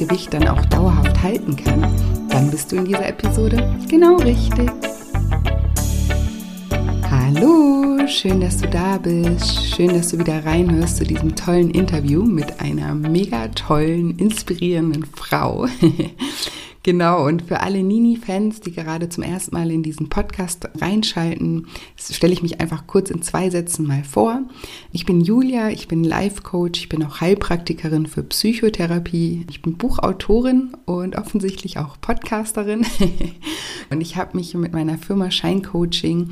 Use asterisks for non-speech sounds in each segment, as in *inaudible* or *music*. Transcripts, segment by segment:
Gewicht dann auch dauerhaft halten kann, dann bist du in dieser Episode genau richtig. Hallo, schön, dass du da bist. Schön, dass du wieder reinhörst zu diesem tollen Interview mit einer mega tollen, inspirierenden Frau. *laughs* Genau, und für alle Nini-Fans, die gerade zum ersten Mal in diesen Podcast reinschalten, stelle ich mich einfach kurz in zwei Sätzen mal vor. Ich bin Julia, ich bin Life-Coach, ich bin auch Heilpraktikerin für Psychotherapie, ich bin Buchautorin und offensichtlich auch Podcasterin. *laughs* und ich habe mich mit meiner Firma Shine Coaching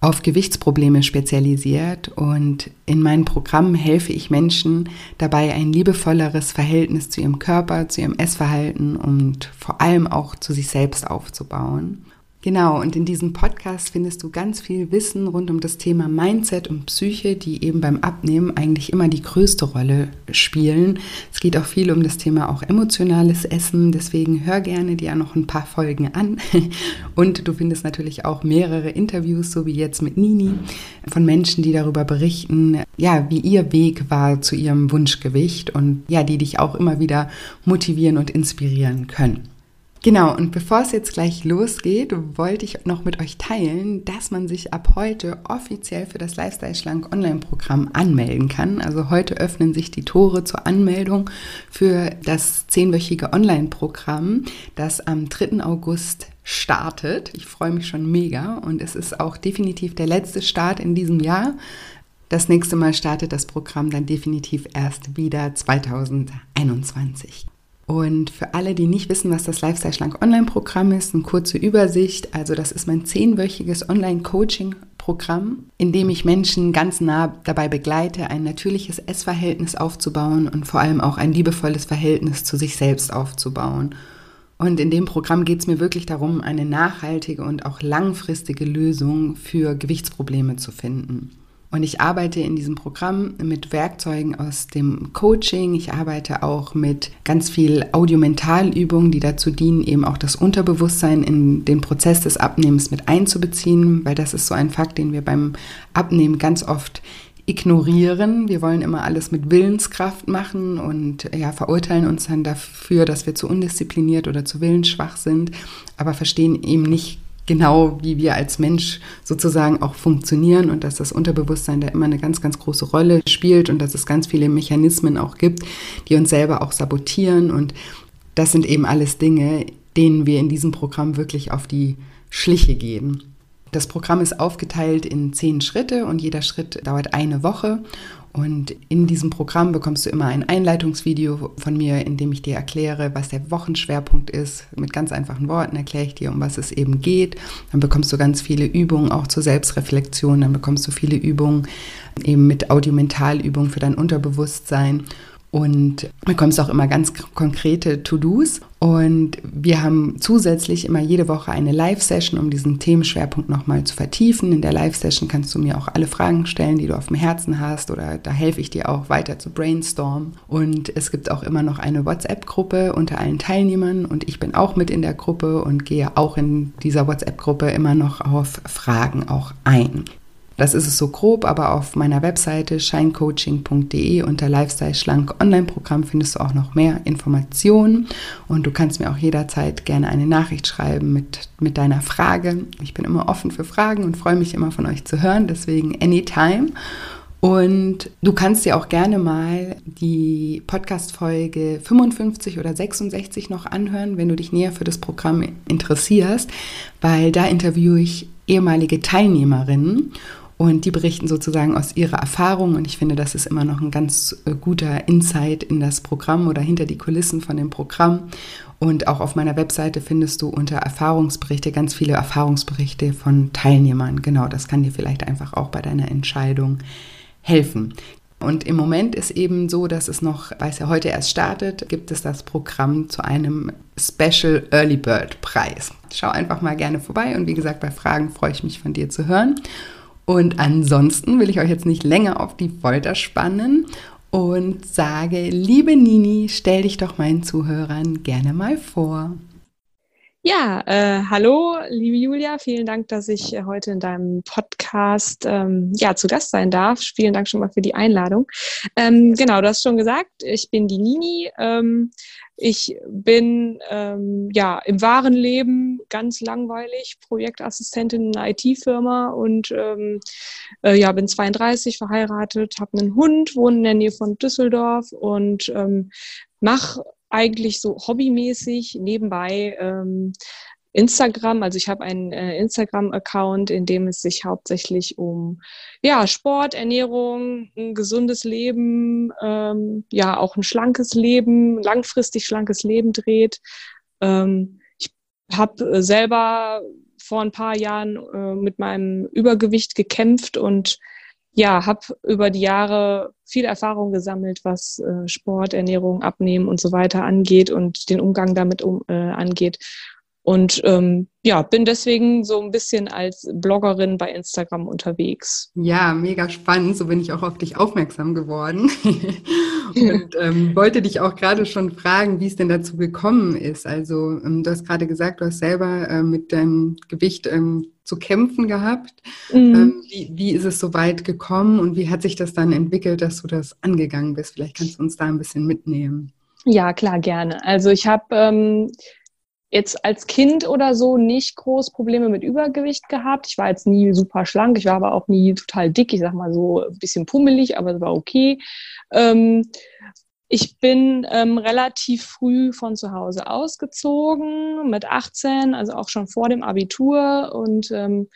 auf Gewichtsprobleme spezialisiert und in meinen Programmen helfe ich Menschen dabei, ein liebevolleres Verhältnis zu ihrem Körper, zu ihrem Essverhalten und vor allem auch zu sich selbst aufzubauen. Genau, und in diesem Podcast findest du ganz viel Wissen rund um das Thema Mindset und Psyche, die eben beim Abnehmen eigentlich immer die größte Rolle spielen. Es geht auch viel um das Thema auch emotionales Essen, deswegen hör gerne dir noch ein paar Folgen an. *laughs* Und du findest natürlich auch mehrere Interviews, so wie jetzt mit Nini, von Menschen, die darüber berichten, ja, wie ihr Weg war zu ihrem Wunschgewicht und ja, die dich auch immer wieder motivieren und inspirieren können. Genau, und bevor es jetzt gleich losgeht, wollte ich noch mit euch teilen, dass man sich ab heute offiziell für das Lifestyle Schlank Online-Programm anmelden kann. Also heute öffnen sich die Tore zur Anmeldung für das zehnwöchige Online-Programm, das am 3. August startet. Ich freue mich schon mega und es ist auch definitiv der letzte Start in diesem Jahr. Das nächste Mal startet das Programm dann definitiv erst wieder 2021. Und für alle, die nicht wissen, was das Lifestyle Schlank Online-Programm ist, eine kurze Übersicht. Also das ist mein zehnwöchiges Online-Coaching-Programm, in dem ich Menschen ganz nah dabei begleite, ein natürliches Essverhältnis aufzubauen und vor allem auch ein liebevolles Verhältnis zu sich selbst aufzubauen. Und in dem Programm geht es mir wirklich darum, eine nachhaltige und auch langfristige Lösung für Gewichtsprobleme zu finden. Und ich arbeite in diesem Programm mit Werkzeugen aus dem Coaching. Ich arbeite auch mit ganz viel Audiomentalübungen, die dazu dienen, eben auch das Unterbewusstsein in den Prozess des Abnehmens mit einzubeziehen, weil das ist so ein Fakt, den wir beim Abnehmen ganz oft ignorieren. Wir wollen immer alles mit Willenskraft machen und ja, verurteilen uns dann dafür, dass wir zu undiszipliniert oder zu willensschwach sind, aber verstehen eben nicht genau, wie wir als Mensch sozusagen auch funktionieren und dass das Unterbewusstsein da immer eine ganz, ganz große Rolle spielt und dass es ganz viele Mechanismen auch gibt, die uns selber auch sabotieren. Und das sind eben alles Dinge, denen wir in diesem Programm wirklich auf die Schliche gehen. Das Programm ist aufgeteilt in zehn Schritte und jeder Schritt dauert eine Woche. Und in diesem Programm bekommst du immer ein Einleitungsvideo von mir, in dem ich dir erkläre, was der Wochenschwerpunkt ist. Mit ganz einfachen Worten erkläre ich dir, um was es eben geht. Dann bekommst du ganz viele Übungen auch zur Selbstreflexion. Dann bekommst du viele Übungen eben mit Audiomentalübungen für dein Unterbewusstsein und bekommst auch immer ganz konkrete To-Dos. Und wir haben zusätzlich immer jede Woche eine Live-Session, um diesen Themenschwerpunkt nochmal zu vertiefen. In der Live-Session kannst du mir auch alle Fragen stellen, die du auf dem Herzen hast, oder da helfe ich dir auch weiter zu brainstormen. Und es gibt auch immer noch eine WhatsApp-Gruppe unter allen Teilnehmern und ich bin auch mit in der Gruppe und gehe auch in dieser WhatsApp-Gruppe immer noch auf Fragen auch ein. Das ist es so grob, aber auf meiner Webseite shinecoaching.de unter Lifestyle Schlank Online-Programm findest du auch noch mehr Informationen und du kannst mir auch jederzeit gerne eine Nachricht schreiben mit, mit deiner Frage. Ich bin immer offen für Fragen und freue mich immer von euch zu hören, deswegen anytime. Und du kannst dir auch gerne mal die Podcast-Folge 55 oder 66 noch anhören, wenn du dich näher für das Programm interessierst, weil da interviewe ich ehemalige Teilnehmerinnen und die berichten sozusagen aus ihrer Erfahrung. Und ich finde, das ist immer noch ein ganz äh, guter Insight in das Programm oder hinter die Kulissen von dem Programm. Und auch auf meiner Webseite findest du unter Erfahrungsberichte ganz viele Erfahrungsberichte von Teilnehmern. Genau, das kann dir vielleicht einfach auch bei deiner Entscheidung helfen. Und im Moment ist eben so, dass es noch, weil es ja heute erst startet, gibt es das Programm zu einem Special Early Bird Preis. Schau einfach mal gerne vorbei und wie gesagt, bei Fragen freue ich mich von dir zu hören. Und ansonsten will ich euch jetzt nicht länger auf die Folter spannen und sage, liebe Nini, stell dich doch meinen Zuhörern gerne mal vor. Ja, äh, hallo, liebe Julia, vielen Dank, dass ich äh, heute in deinem Podcast ähm, ja, zu Gast sein darf. Vielen Dank schon mal für die Einladung. Ähm, genau, du hast schon gesagt, ich bin die Nini. Ähm, ich bin ähm, ja im wahren Leben ganz langweilig, Projektassistentin in einer IT-Firma und ähm, äh, ja, bin 32, verheiratet, habe einen Hund, wohne in der Nähe von Düsseldorf und ähm, mache eigentlich so hobbymäßig nebenbei ähm, Instagram, also ich habe einen äh, Instagram-Account, in dem es sich hauptsächlich um ja, Sport, Ernährung, ein gesundes Leben, ähm, ja auch ein schlankes Leben, langfristig schlankes Leben dreht. Ähm, ich habe selber vor ein paar Jahren äh, mit meinem Übergewicht gekämpft und ja, habe über die Jahre viel Erfahrung gesammelt, was äh, Sport, Ernährung, Abnehmen und so weiter angeht und den Umgang damit um, äh, angeht. Und ähm, ja, bin deswegen so ein bisschen als Bloggerin bei Instagram unterwegs. Ja, mega spannend. So bin ich auch auf dich aufmerksam geworden. *laughs* und ähm, wollte dich auch gerade schon fragen, wie es denn dazu gekommen ist. Also ähm, du hast gerade gesagt, du hast selber äh, mit deinem Gewicht ähm, zu kämpfen gehabt. Mhm. Ähm, wie, wie ist es so weit gekommen und wie hat sich das dann entwickelt, dass du das angegangen bist? Vielleicht kannst du uns da ein bisschen mitnehmen. Ja, klar, gerne. Also ich habe ähm, jetzt als Kind oder so nicht groß Probleme mit Übergewicht gehabt. Ich war jetzt nie super schlank, ich war aber auch nie total dick, ich sag mal so ein bisschen pummelig, aber es war okay. Ähm, ich bin ähm, relativ früh von zu Hause ausgezogen, mit 18, also auch schon vor dem Abitur und ähm,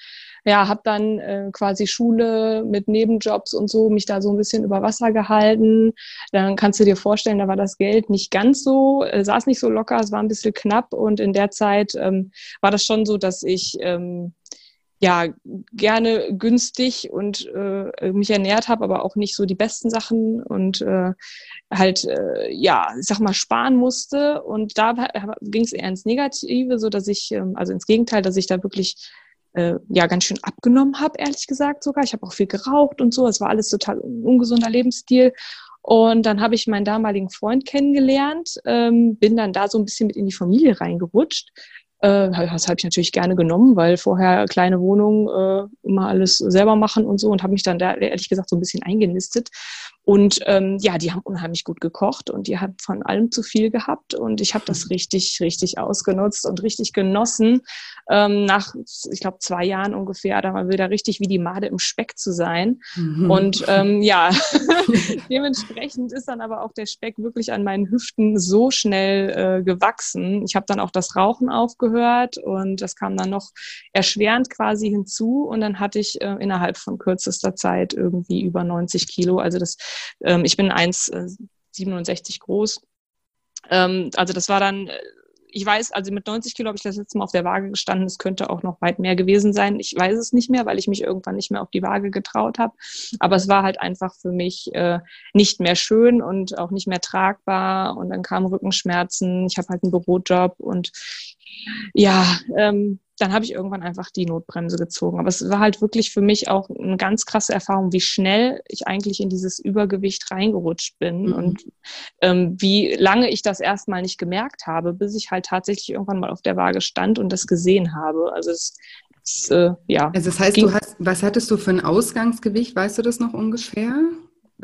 ja, habe dann äh, quasi Schule mit Nebenjobs und so mich da so ein bisschen über Wasser gehalten. Dann kannst du dir vorstellen, da war das Geld nicht ganz so, äh, saß nicht so locker, es war ein bisschen knapp und in der Zeit ähm, war das schon so, dass ich ähm, ja gerne günstig und äh, mich ernährt habe, aber auch nicht so die besten Sachen und äh, halt äh, ja, ich sag mal sparen musste und da ging es eher ins Negative, so dass ich ähm, also ins Gegenteil, dass ich da wirklich äh, ja ganz schön abgenommen habe, ehrlich gesagt sogar. Ich habe auch viel geraucht und so. Es war alles total ungesunder Lebensstil. Und dann habe ich meinen damaligen Freund kennengelernt, ähm, bin dann da so ein bisschen mit in die Familie reingerutscht. Äh, das habe ich natürlich gerne genommen, weil vorher kleine Wohnung, äh, immer alles selber machen und so und habe mich dann da ehrlich gesagt so ein bisschen eingenistet. Und ähm, ja, die haben unheimlich gut gekocht und die haben von allem zu viel gehabt und ich habe das richtig, richtig ausgenutzt und richtig genossen. Ähm, nach, ich glaube, zwei Jahren ungefähr, da mal wieder richtig wie die Made im Speck zu sein. Mhm. Und ähm, ja, *laughs* *laughs* dementsprechend ist dann aber auch der Speck wirklich an meinen Hüften so schnell äh, gewachsen. Ich habe dann auch das Rauchen aufgehört und das kam dann noch erschwerend quasi hinzu und dann hatte ich äh, innerhalb von kürzester Zeit irgendwie über 90 Kilo. Also das ähm, ich bin 1,67 äh, groß. Ähm, also das war dann, äh, ich weiß, also mit 90 Kilo habe ich das letzte Mal auf der Waage gestanden. Es könnte auch noch weit mehr gewesen sein. Ich weiß es nicht mehr, weil ich mich irgendwann nicht mehr auf die Waage getraut habe. Aber es war halt einfach für mich äh, nicht mehr schön und auch nicht mehr tragbar. Und dann kamen Rückenschmerzen. Ich habe halt einen Bürojob und ja, ähm, dann habe ich irgendwann einfach die Notbremse gezogen. Aber es war halt wirklich für mich auch eine ganz krasse Erfahrung, wie schnell ich eigentlich in dieses Übergewicht reingerutscht bin mhm. und ähm, wie lange ich das erstmal nicht gemerkt habe, bis ich halt tatsächlich irgendwann mal auf der Waage stand und das gesehen habe. Also es, es äh, ja. Also das heißt, du hast, was hattest du für ein Ausgangsgewicht? Weißt du das noch ungefähr?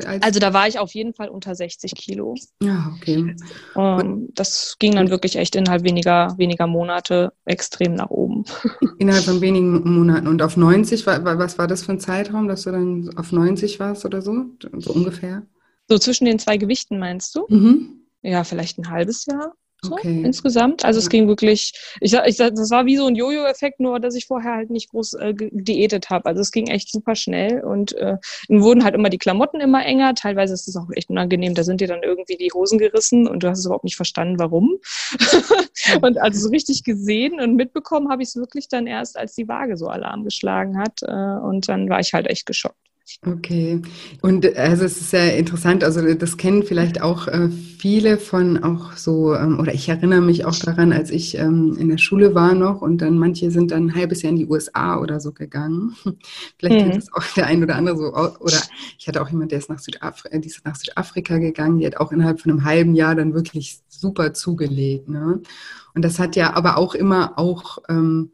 Also da war ich auf jeden Fall unter 60 Kilo. Ja, okay. Ähm, das ging dann wirklich echt innerhalb weniger, weniger Monate extrem nach oben. *laughs* Innerhalb von wenigen Monaten. Und auf 90, was war das für ein Zeitraum, dass du dann auf 90 warst oder so? So ungefähr? So zwischen den zwei Gewichten meinst du? Mhm. Ja, vielleicht ein halbes Jahr. So, okay. insgesamt. Also es ging wirklich, ich ich das war wie so ein Jojo-Effekt, nur dass ich vorher halt nicht groß äh, diätet habe. Also es ging echt super schnell und äh, dann wurden halt immer die Klamotten immer enger. Teilweise ist es auch echt unangenehm. Da sind dir dann irgendwie die Hosen gerissen und du hast es überhaupt nicht verstanden, warum. *laughs* und also so richtig gesehen und mitbekommen habe ich es wirklich dann erst, als die Waage so Alarm geschlagen hat. Äh, und dann war ich halt echt geschockt. Okay. Und also es ist sehr interessant, also das kennen vielleicht auch äh, viele von auch so, ähm, oder ich erinnere mich auch daran, als ich ähm, in der Schule war noch und dann manche sind dann ein halbes Jahr in die USA oder so gegangen. *laughs* vielleicht mhm. das auch der ein oder andere so, oder ich hatte auch jemand, der ist nach Südafrika, die ist nach Südafrika gegangen, die hat auch innerhalb von einem halben Jahr dann wirklich super zugelegt. Ne? Und das hat ja aber auch immer auch ähm,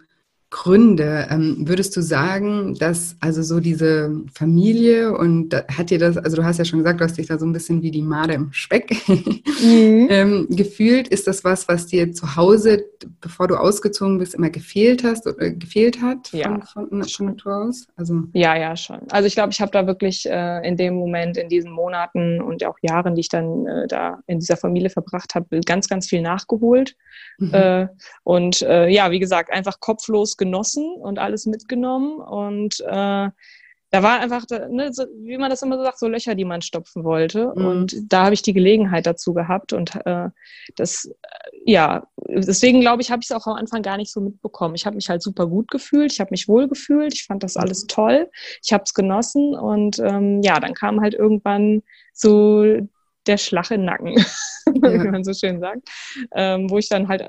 Gründe. Ähm, würdest du sagen, dass also so diese Familie und da, hat dir das, also du hast ja schon gesagt, du hast dich da so ein bisschen wie die Made im Speck mhm. *laughs* ähm, gefühlt. Ist das was, was dir zu Hause, bevor du ausgezogen bist, immer gefehlt hast oder gefehlt hat ja. von, von, von Natur aus? Also ja, ja, schon. Also ich glaube, ich habe da wirklich äh, in dem Moment, in diesen Monaten und auch Jahren, die ich dann äh, da in dieser Familie verbracht habe, ganz, ganz viel nachgeholt. Mhm. Äh, und ja, wie gesagt, einfach kopflos genossen und alles mitgenommen. Und äh, da war einfach, ne, so, wie man das immer so sagt, so Löcher, die man stopfen wollte. Mhm. Und da habe ich die Gelegenheit dazu gehabt. Und äh, das, äh, ja, deswegen glaube ich, habe ich es auch am Anfang gar nicht so mitbekommen. Ich habe mich halt super gut gefühlt, ich habe mich wohl gefühlt, ich fand das alles mhm. toll, ich habe es genossen. Und ähm, ja, dann kam halt irgendwann so der Schlag im Nacken, *laughs* ja. wie man so schön sagt, ähm, wo ich dann halt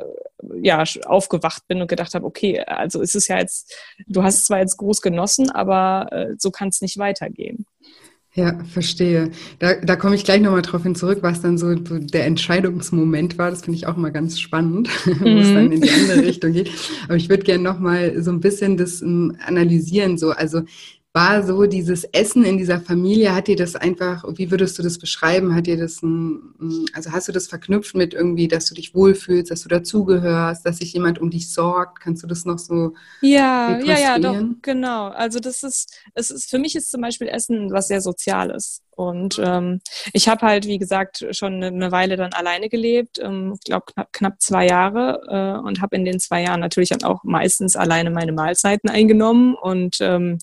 ja aufgewacht bin und gedacht habe, okay, also ist es ja jetzt, du hast es zwar jetzt groß genossen, aber äh, so kann es nicht weitergehen. Ja, verstehe. Da, da komme ich gleich nochmal drauf hin zurück, was dann so der Entscheidungsmoment war. Das finde ich auch mal ganz spannend, mhm. *laughs* wo es dann in die andere Richtung geht. Aber ich würde gerne nochmal so ein bisschen das um, ähm, analysieren. So, also war so dieses Essen in dieser Familie, hat dir das einfach, wie würdest du das beschreiben? Hat dir das ein, also hast du das verknüpft mit irgendwie, dass du dich wohlfühlst, dass du dazugehörst, dass sich jemand um dich sorgt? Kannst du das noch so Ja, ja, ja, doch, genau. Also das ist, es ist, für mich ist zum Beispiel Essen was sehr Soziales. Und ähm, ich habe halt, wie gesagt, schon eine Weile dann alleine gelebt, ähm, ich glaube knapp, knapp zwei Jahre äh, und habe in den zwei Jahren natürlich dann auch meistens alleine meine Mahlzeiten eingenommen und ähm,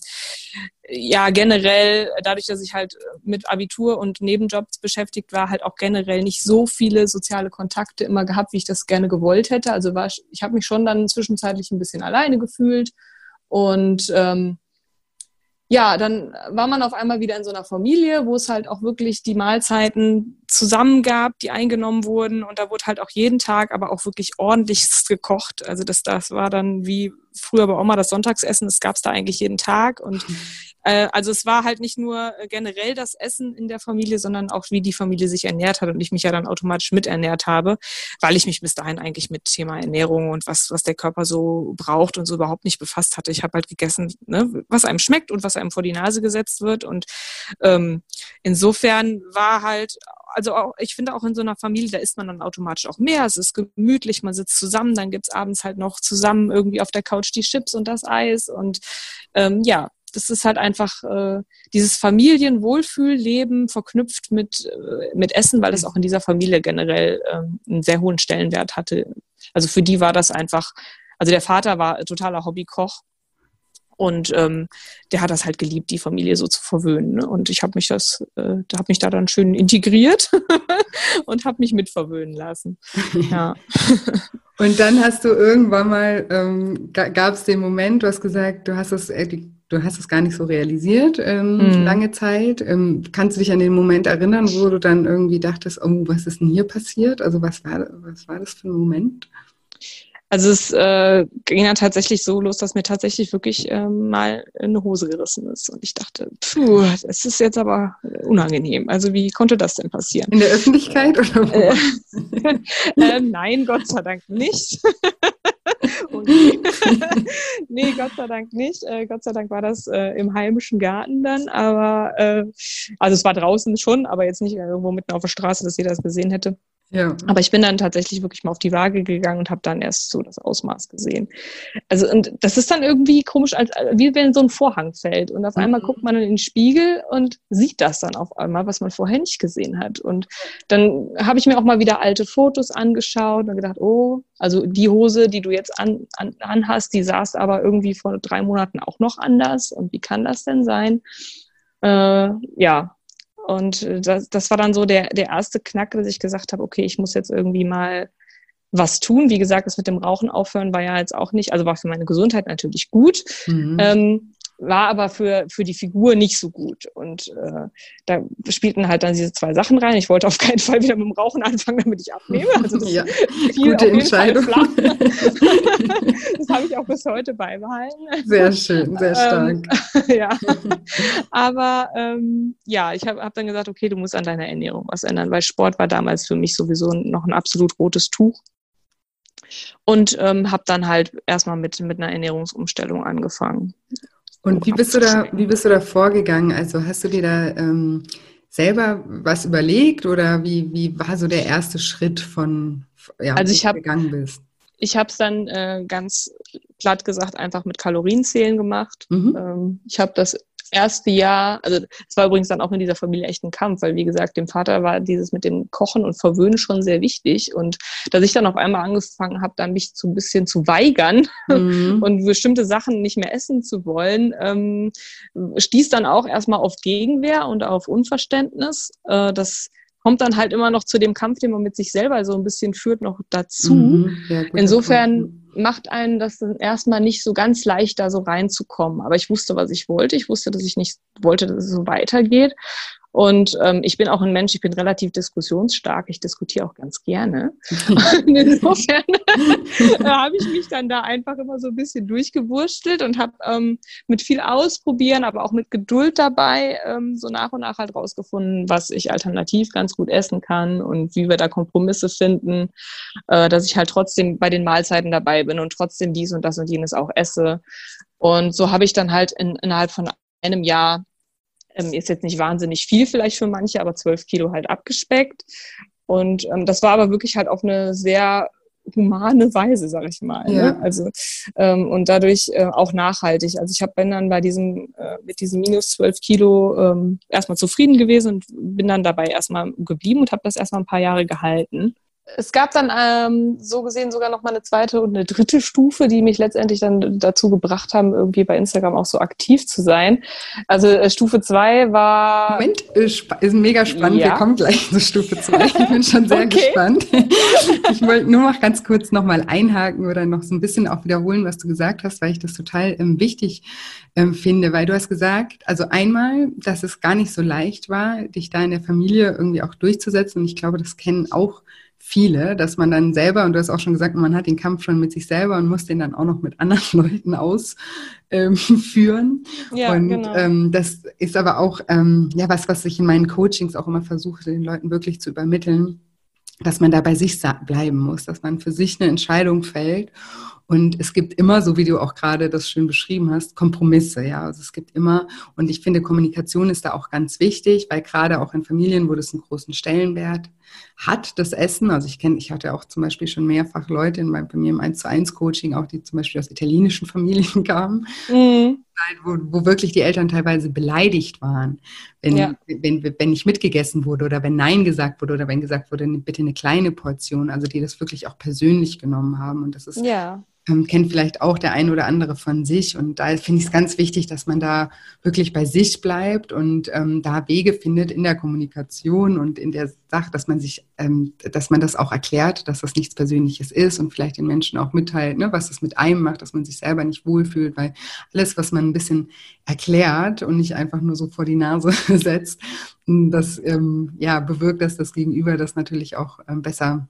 ja, generell, dadurch, dass ich halt mit Abitur und Nebenjobs beschäftigt war, halt auch generell nicht so viele soziale Kontakte immer gehabt, wie ich das gerne gewollt hätte. Also war ich, ich habe mich schon dann zwischenzeitlich ein bisschen alleine gefühlt und ähm, ja, dann war man auf einmal wieder in so einer Familie, wo es halt auch wirklich die Mahlzeiten zusammen gab, die eingenommen wurden. Und da wurde halt auch jeden Tag aber auch wirklich ordentlich *laughs* gekocht. Also das, das war dann wie früher bei Oma das Sonntagsessen, das gab es da eigentlich jeden Tag. Und *laughs* äh, also es war halt nicht nur äh, generell das Essen in der Familie, sondern auch wie die Familie sich ernährt hat und ich mich ja dann automatisch miternährt habe, weil ich mich bis dahin eigentlich mit Thema Ernährung und was, was der Körper so braucht und so überhaupt nicht befasst hatte. Ich habe halt gegessen, ne, was einem schmeckt und was einem vor die Nase gesetzt wird. Und ähm, insofern war halt also auch, ich finde auch in so einer Familie, da isst man dann automatisch auch mehr. Es ist gemütlich, man sitzt zusammen, dann gibt's abends halt noch zusammen irgendwie auf der Couch die Chips und das Eis. Und ähm, ja, das ist halt einfach äh, dieses Familienwohlfühlleben verknüpft mit, äh, mit Essen, weil das auch in dieser Familie generell ähm, einen sehr hohen Stellenwert hatte. Also für die war das einfach, also der Vater war totaler Hobbykoch und ähm, der hat das halt geliebt, die Familie so zu verwöhnen. Ne? Und ich habe mich das, äh, habe mich da dann schön integriert *laughs* und habe mich mitverwöhnen lassen. *laughs* Ja. und dann hast du irgendwann mal, ähm, gab es den Moment, du hast gesagt, du hast das, äh, du hast es gar nicht so realisiert ähm, mhm. lange Zeit. Ähm, kannst du dich an den Moment erinnern, wo du dann irgendwie dachtest, oh, was ist denn hier passiert? Also was war, was war das für ein Moment? Also es äh, ging dann tatsächlich so los, dass mir tatsächlich wirklich äh, mal eine Hose gerissen ist. Und ich dachte, puh, das ist jetzt aber unangenehm. Also wie konnte das denn passieren? In der Öffentlichkeit oder äh, *laughs* äh, Nein, Gott sei Dank nicht. *laughs* *laughs* nee, Gott sei Dank nicht. Äh, Gott sei Dank war das äh, im heimischen Garten dann. Aber äh, also es war draußen schon, aber jetzt nicht irgendwo mitten auf der Straße, dass jeder es gesehen hätte. Ja. Aber ich bin dann tatsächlich wirklich mal auf die Waage gegangen und habe dann erst so das Ausmaß gesehen. Also und das ist dann irgendwie komisch, als wie wenn so ein Vorhang fällt und auf mhm. einmal guckt man in den Spiegel und sieht das dann auf einmal, was man vorher nicht gesehen hat. Und dann habe ich mir auch mal wieder alte Fotos angeschaut und gedacht, oh, also die Hose, die du jetzt an, an, anhast, die saß aber irgendwie vor drei Monaten auch noch anders. Und wie kann das denn sein? Äh, ja, und äh, das, das war dann so der, der erste Knack, dass ich gesagt habe, okay, ich muss jetzt irgendwie mal was tun. Wie gesagt, das mit dem Rauchen aufhören war ja jetzt auch nicht, also war für meine Gesundheit natürlich gut. Mhm. Ähm, war aber für, für die Figur nicht so gut. Und äh, da spielten halt dann diese zwei Sachen rein. Ich wollte auf keinen Fall wieder mit dem Rauchen anfangen, damit ich abnehme. *laughs* Also das ja, gute Entscheidung. *laughs* das habe ich auch bis heute beibehalten. Sehr schön, sehr ähm, stark. Ähm, *laughs* ja. Aber ähm, ja, ich habe hab dann gesagt, okay, du musst an deiner Ernährung was ändern, weil Sport war damals für mich sowieso noch ein absolut rotes Tuch und ähm, habe dann halt erstmal mit, mit einer Ernährungsumstellung angefangen. Und wie bist du da, wie bist du da vorgegangen? Also hast du dir da ähm, selber was überlegt oder wie, wie war so der erste Schritt von, ja, also ich hab, gegangen bist? Ich habe es dann äh, ganz platt gesagt einfach mit Kalorienzählen gemacht. Mhm. Ähm, ich habe das erste Jahr, also es war übrigens dann auch in dieser Familie echt ein Kampf, weil wie gesagt, dem Vater war dieses mit dem Kochen und Verwöhnen schon sehr wichtig. Und dass ich dann auf einmal angefangen habe, dann mich so ein bisschen zu weigern mhm. *laughs* und bestimmte Sachen nicht mehr essen zu wollen, ähm, stieß dann auch erstmal auf Gegenwehr und auf Unverständnis. Äh, das kommt dann halt immer noch zu dem Kampf, den man mit sich selber so ein bisschen führt, noch dazu. Mhm, Insofern macht einen das erstmal nicht so ganz leicht, da so reinzukommen. Aber ich wusste, was ich wollte. Ich wusste, dass ich nicht wollte, dass es so weitergeht. Und ähm, ich bin auch ein Mensch, ich bin relativ diskussionsstark, ich diskutiere auch ganz gerne. *laughs* Und insofern habe ich mich dann da einfach immer so ein bisschen durchgewurstelt und habe ähm, mit viel Ausprobieren, aber auch mit Geduld dabei ähm, so nach und nach halt rausgefunden, was ich alternativ ganz gut essen kann und wie wir da Kompromisse finden, äh, dass ich halt trotzdem bei den Mahlzeiten dabei bin und trotzdem dies und das und jenes auch esse. Und so habe ich dann halt in, innerhalb von einem Jahr ähm, ist jetzt nicht wahnsinnig viel vielleicht für manche, aber zwölf Kilo halt abgespeckt. Und ähm, das war aber wirklich halt auf eine sehr humane Weise, sag ich mal. Ne? Ja. Ne? Also ähm, und dadurch äh, auch nachhaltig. Also ich habe bin dann bei diesem äh, mit diesem minus zwölf Kilo ähm, erstmal zufrieden gewesen und bin dann dabei erstmal geblieben und habe das erstmal ein paar Jahre gehalten es gab dann ähm, so gesehen sogar noch mal eine zweite und eine dritte Stufe, die mich letztendlich dann dazu gebracht haben, irgendwie bei Instagram auch so aktiv zu sein. Also äh, Stufe zwei war. Moment, äh, ist mega spannend. Ja. Wir kommen gleich zu Stufe zwei. Ich bin schon sehr okay. gespannt. Ich wollte nur noch ganz kurz noch mal einhaken oder noch so ein bisschen auch wiederholen, was du gesagt hast, weil ich das total ähm, wichtig ähm, finde, weil du hast gesagt, also einmal, dass es gar nicht so leicht war, dich da in der Familie irgendwie auch durchzusetzen. Und ich glaube, das kennen auch viele, dass man dann selber, und du hast auch schon gesagt, man hat den Kampf schon mit sich selber und muss den dann auch noch mit anderen *laughs* Leuten ausführen. Ähm, ja, und genau. ähm, das ist aber auch ähm, ja was, was ich in meinen Coachings auch immer versuche, den Leuten wirklich zu übermitteln, dass man da bei sich bleiben muss, dass man für sich eine Entscheidung fällt und es gibt immer, so wie du auch gerade das schön beschrieben hast, Kompromisse, ja. Also es gibt immer, und ich finde, Kommunikation ist da auch ganz wichtig, weil gerade auch in Familien, wo das einen großen Stellenwert hat, das Essen. Also ich kenne, ich hatte auch zum Beispiel schon mehrfach Leute in meinem, bei mir im 1 zu 1 Coaching, auch die zum Beispiel aus italienischen *laughs* Familien kamen. Mhm. Wo, wo, wirklich die Eltern teilweise beleidigt waren, wenn, ja. wenn, wenn nicht mitgegessen wurde oder wenn Nein gesagt wurde oder wenn gesagt wurde, bitte eine kleine Portion, also die das wirklich auch persönlich genommen haben. Und das ist ja ähm, kennt vielleicht auch der ein oder andere von sich. Und da finde ich es ganz wichtig, dass man da wirklich bei sich bleibt und ähm, da Wege findet in der Kommunikation und in der Sache, dass man sich, ähm, dass man das auch erklärt, dass das nichts Persönliches ist und vielleicht den Menschen auch mitteilt, ne, was das mit einem macht, dass man sich selber nicht wohlfühlt, weil alles, was man ein bisschen erklärt und nicht einfach nur so vor die Nase *laughs* setzt, das ähm, ja bewirkt, dass das Gegenüber das natürlich auch ähm, besser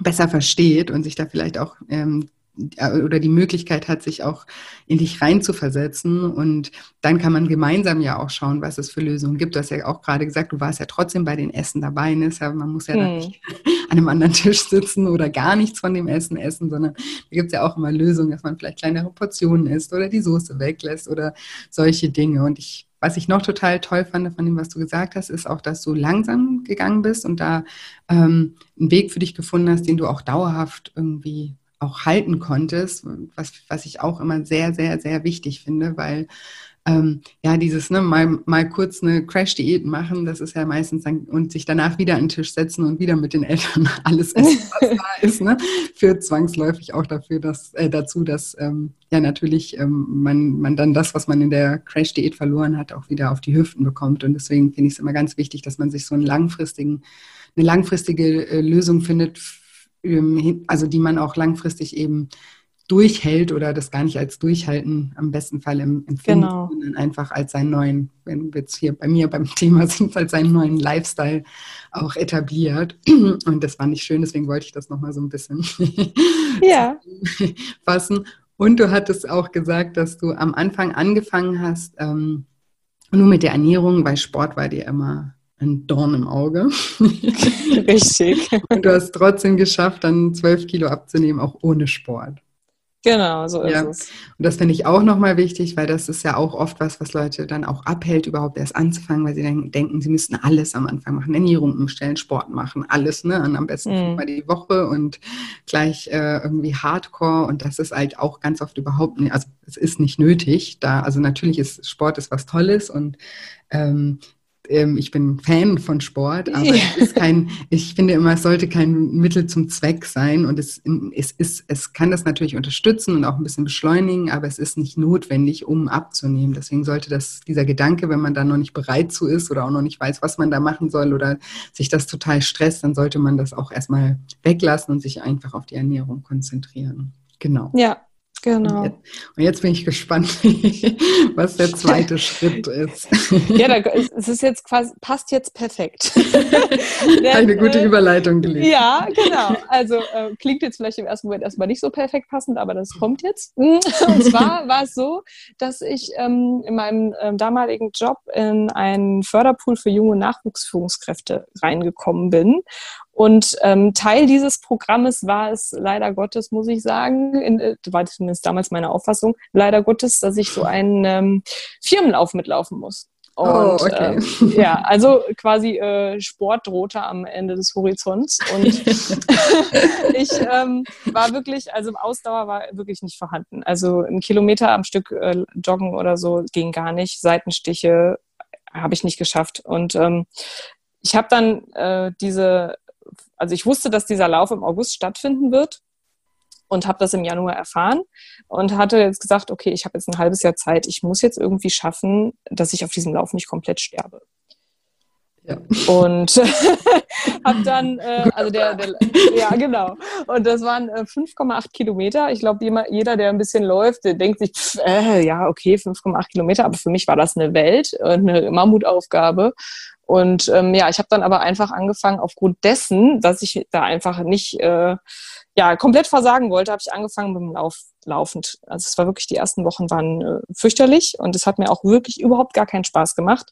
besser versteht und sich da vielleicht auch ähm, oder die Möglichkeit hat, sich auch in dich reinzuversetzen. Und dann kann man gemeinsam ja auch schauen, was es für Lösungen gibt. Du hast ja auch gerade gesagt, du warst ja trotzdem bei den Essen dabei. Ne? Man muss ja hm. nicht *laughs* an einem anderen Tisch sitzen oder gar nichts von dem Essen essen, sondern da gibt es ja auch immer Lösungen, dass man vielleicht kleinere Portionen isst oder die Soße weglässt oder solche Dinge. Und ich was ich noch total toll fand von dem, was du gesagt hast, ist auch, dass du langsam gegangen bist und da ähm, einen Weg für dich gefunden hast, den du auch dauerhaft irgendwie auch halten konntest, was, was ich auch immer sehr, sehr, sehr wichtig finde, weil ähm, ja, dieses, ne, mal, mal kurz eine Crash-Diät machen, das ist ja meistens dann, und sich danach wieder an den Tisch setzen und wieder mit den Eltern *laughs* alles essen, was da ist, ne, führt zwangsläufig auch dafür, dass, äh, dazu, dass ähm, ja natürlich ähm, man, man dann das, was man in der Crash-Diät verloren hat, auch wieder auf die Hüften bekommt. Und deswegen finde ich es immer ganz wichtig, dass man sich so einen langfristigen, eine langfristige äh, Lösung findet, also die man auch langfristig eben durchhält oder das gar nicht als Durchhalten am besten Fall empfindet, genau. sondern einfach als seinen neuen, wenn wir jetzt hier bei mir beim *laughs* Thema sind, als seinen neuen Lifestyle auch etabliert. *clears throat* Und das fand ich schön, deswegen wollte ich das nochmal so ein bisschen *laughs* ja. fassen. Und du hattest auch gesagt, dass du am Anfang angefangen hast, ähm, nur mit der Ernährung, weil Sport war dir immer ein Dorn im Auge. *laughs* Richtig. Und du hast trotzdem geschafft, dann zwölf Kilo abzunehmen, auch ohne Sport. Genau, so ist ja. es. Und das finde ich auch nochmal wichtig, weil das ist ja auch oft was, was Leute dann auch abhält, überhaupt erst anzufangen, weil sie dann denken, sie müssten alles am Anfang machen, Ernährung umstellen, Sport machen, alles, ne? Und am besten mhm. fünfmal die Woche und gleich äh, irgendwie Hardcore. Und das ist halt auch ganz oft überhaupt nicht, also es ist nicht nötig. Da, also natürlich ist Sport ist was Tolles und ähm, ähm, ich bin Fan von Sport, aber ist kein, ich finde immer, es sollte kein Mittel zum Zweck sein und es, es, ist, es kann das natürlich unterstützen und auch ein bisschen beschleunigen, aber es ist nicht notwendig, um abzunehmen. Deswegen sollte das, dieser Gedanke, wenn man da noch nicht bereit zu ist oder auch noch nicht weiß, was man da machen soll oder sich das total stresst, dann sollte man das auch erstmal weglassen und sich einfach auf die Ernährung konzentrieren. Genau. Ja, Genau. Und jetzt, und jetzt, bin ich gespannt, *laughs* was der zweite *laughs* Schritt ist. Ja, da, es ist jetzt quasi, passt jetzt perfekt. *laughs* Denn, Eine gute äh, Überleitung gelegt. Ja, genau. Also äh, klingt jetzt vielleicht im ersten Moment erstmal nicht so perfekt passend, aber das kommt jetzt. Und zwar war es so, dass ich ähm, in meinem ähm, damaligen Job in einen Förderpool für junge Nachwuchsführungskräfte reingekommen bin und ähm, Teil dieses Programmes war es leider Gottes, muss ich sagen, in, äh, war zumindest damals meine Auffassung, leider Gottes, dass ich so einen ähm, Firmenlauf mitlaufen muss. Oh, Und, oh, okay. ähm, ja, also quasi äh, Sport drohte am Ende des Horizonts. Und *laughs* ich ähm, war wirklich, also Ausdauer war wirklich nicht vorhanden. Also ein Kilometer am Stück äh, joggen oder so ging gar nicht. Seitenstiche habe ich nicht geschafft. Und ähm, ich habe dann äh, diese also ich wusste, dass dieser Lauf im August stattfinden wird und habe das im Januar erfahren und hatte jetzt gesagt, okay, ich habe jetzt ein halbes Jahr Zeit, ich muss jetzt irgendwie schaffen, dass ich auf diesem Lauf nicht komplett sterbe. Ja. Und *laughs* habe dann, äh, also der, der, ja genau, und das waren äh, 5,8 Kilometer. Ich glaube, jeder, der ein bisschen läuft, der denkt sich, pff, äh, ja, okay, 5,8 Kilometer, aber für mich war das eine Welt, eine Mammutaufgabe. Und ähm, ja, ich habe dann aber einfach angefangen, aufgrund dessen, dass ich da einfach nicht äh, ja, komplett versagen wollte, habe ich angefangen mit dem Lauf laufend. Also es war wirklich, die ersten Wochen waren äh, fürchterlich und es hat mir auch wirklich überhaupt gar keinen Spaß gemacht.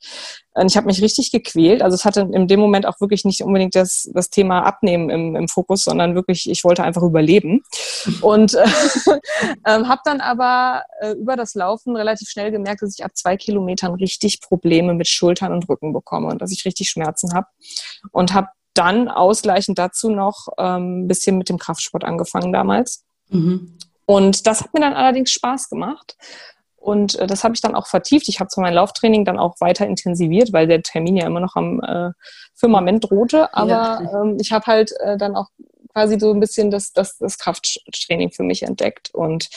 Und ich habe mich richtig gequält. Also es hatte in dem Moment auch wirklich nicht unbedingt das, das Thema Abnehmen im, im Fokus, sondern wirklich, ich wollte einfach überleben. Und äh, *laughs* äh, habe dann aber äh, über das Laufen relativ schnell gemerkt, dass ich ab zwei Kilometern richtig Probleme mit Schultern und Rücken bekomme und dass ich richtig Schmerzen habe. Und habe dann ausgleichend dazu noch ähm, ein bisschen mit dem Kraftsport angefangen damals. Mhm. Und das hat mir dann allerdings Spaß gemacht. Und äh, das habe ich dann auch vertieft. Ich habe zwar mein Lauftraining dann auch weiter intensiviert, weil der Termin ja immer noch am äh, Firmament drohte. Aber ja. ähm, ich habe halt äh, dann auch quasi so ein bisschen das, das, das Krafttraining für mich entdeckt. Und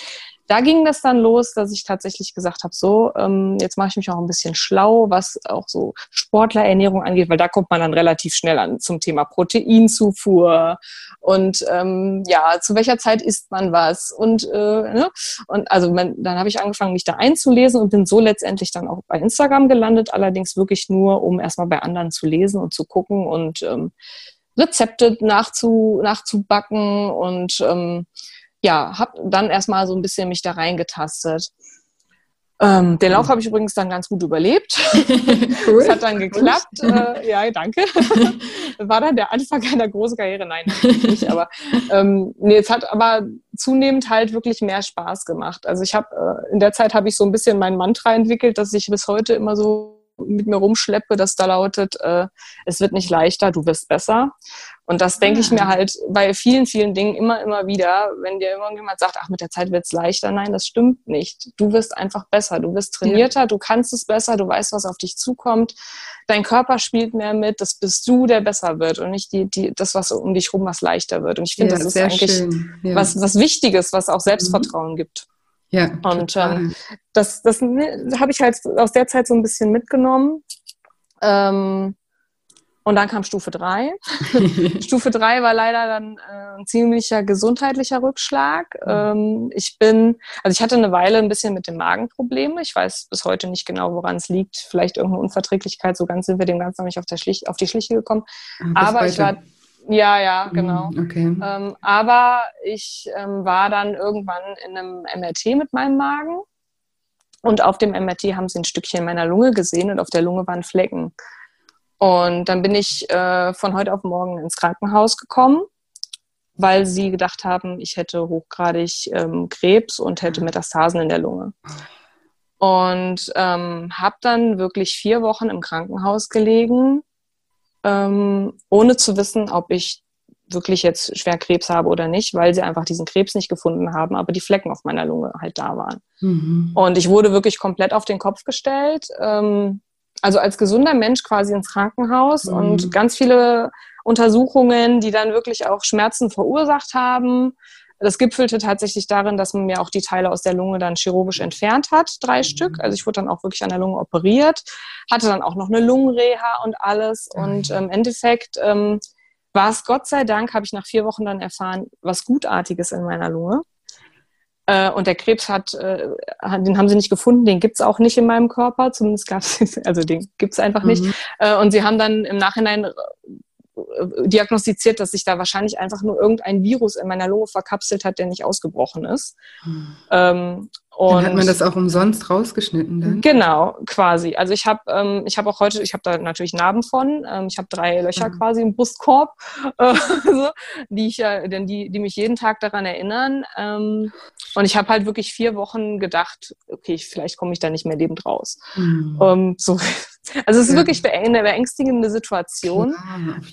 da ging das dann los, dass ich tatsächlich gesagt habe, so, ähm, jetzt mache ich mich auch ein bisschen schlau, was auch so Sportlerernährung angeht, weil da kommt man dann relativ schnell an zum Thema Proteinzufuhr und ähm, ja, zu welcher Zeit isst man was und, äh, ne? und also man, dann habe ich angefangen, mich da einzulesen und bin so letztendlich dann auch bei Instagram gelandet, allerdings wirklich nur, um erstmal bei anderen zu lesen und zu gucken und ähm, Rezepte nachzu, nachzubacken und ähm, ja, habe dann erstmal so ein bisschen mich da reingetastet. Ähm, den Lauf habe ich übrigens dann ganz gut überlebt. *laughs* cool. Das hat dann geklappt. *laughs* Äh, ja, danke. *laughs* war dann der Anfang einer großen Karriere. Nein, natürlich nicht. Aber ähm, nee, es hat aber zunehmend halt wirklich mehr Spaß gemacht. Also ich habe äh, in der Zeit habe ich so ein bisschen mein Mantra entwickelt, dass ich bis heute immer so mit mir rumschleppe, das da lautet, äh, es wird nicht leichter, du wirst besser. Und das denke ich mir ah. halt bei vielen, vielen Dingen immer, immer wieder, wenn dir irgendjemand sagt, ach, mit der Zeit wird es leichter. Nein, das stimmt nicht. Du wirst einfach besser. Du wirst trainierter, ja. du kannst es besser, du weißt, was auf dich zukommt. Dein Körper spielt mehr mit, das bist du, der besser wird und nicht die, die, das, was um dich rum was leichter wird. Und ich finde, ja, das ist eigentlich ja. was, was Wichtiges, was auch Selbstvertrauen mhm. gibt. Ja, und ähm, das, das habe ich halt aus der Zeit so ein bisschen mitgenommen. Ähm, und dann kam Stufe 3. *laughs* Stufe 3 war leider dann äh, ein ziemlicher gesundheitlicher Rückschlag. Mhm. Ähm, ich bin, also ich hatte eine Weile ein bisschen mit dem Magenprobleme. Ich weiß bis heute nicht genau, woran es liegt. Vielleicht irgendeine Unverträglichkeit. So ganz sind wir dem Ganzen noch nicht auf, der Schlich auf die Schliche gekommen. Mhm, Aber ich war ja, ja, genau. Okay. Ähm, aber ich ähm, war dann irgendwann in einem MRT mit meinem Magen. Und auf dem MRT haben sie ein Stückchen meiner Lunge gesehen und auf der Lunge waren Flecken. Und dann bin ich äh, von heute auf morgen ins Krankenhaus gekommen, weil sie gedacht haben, ich hätte hochgradig ähm, Krebs und hätte mhm. Metastasen in der Lunge. Und ähm, habe dann wirklich vier Wochen im Krankenhaus gelegen ähm, ohne zu wissen, ob ich wirklich jetzt schwer Krebs habe oder nicht, weil sie einfach diesen Krebs nicht gefunden haben, aber die Flecken auf meiner Lunge halt da waren. Mhm. Und ich wurde wirklich komplett auf den Kopf gestellt. Ähm, also als gesunder Mensch quasi ins Krankenhaus mhm. und ganz viele Untersuchungen, die dann wirklich auch Schmerzen verursacht haben. Das gipfelte tatsächlich darin, dass man mir auch die Teile aus der Lunge dann chirurgisch entfernt hat, drei mhm. Stück. Also ich wurde dann auch wirklich an der Lunge operiert, hatte dann auch noch eine Lungenreha und alles. Und ähm, im Endeffekt ähm, war es Gott sei Dank, habe ich nach vier Wochen dann erfahren, was Gutartiges in meiner Lunge. Äh, und der Krebs hat, äh, den haben sie nicht gefunden, den gibt es auch nicht in meinem Körper, zumindest gab es, *laughs* also den gibt es einfach nicht. Mhm. Äh, und sie haben dann im Nachhinein diagnostiziert, dass sich da wahrscheinlich einfach nur irgendein Virus in meiner Lunge verkapselt hat, der nicht ausgebrochen ist. Hm. Ähm, und dann hat man das auch umsonst rausgeschnitten dann? Genau, quasi. Also ich habe ähm, ich habe auch heute, ich habe da natürlich Narben von. Ähm, ich habe drei Löcher mhm. quasi im Brustkorb, *laughs* äh, so, die ich denn die, die mich jeden Tag daran erinnern. Ähm, und ich habe halt wirklich vier Wochen gedacht, okay, vielleicht komme ich da nicht mehr lebend raus. Mhm. Ähm, so *laughs* also es ist ja. wirklich eine beängstigende Situation.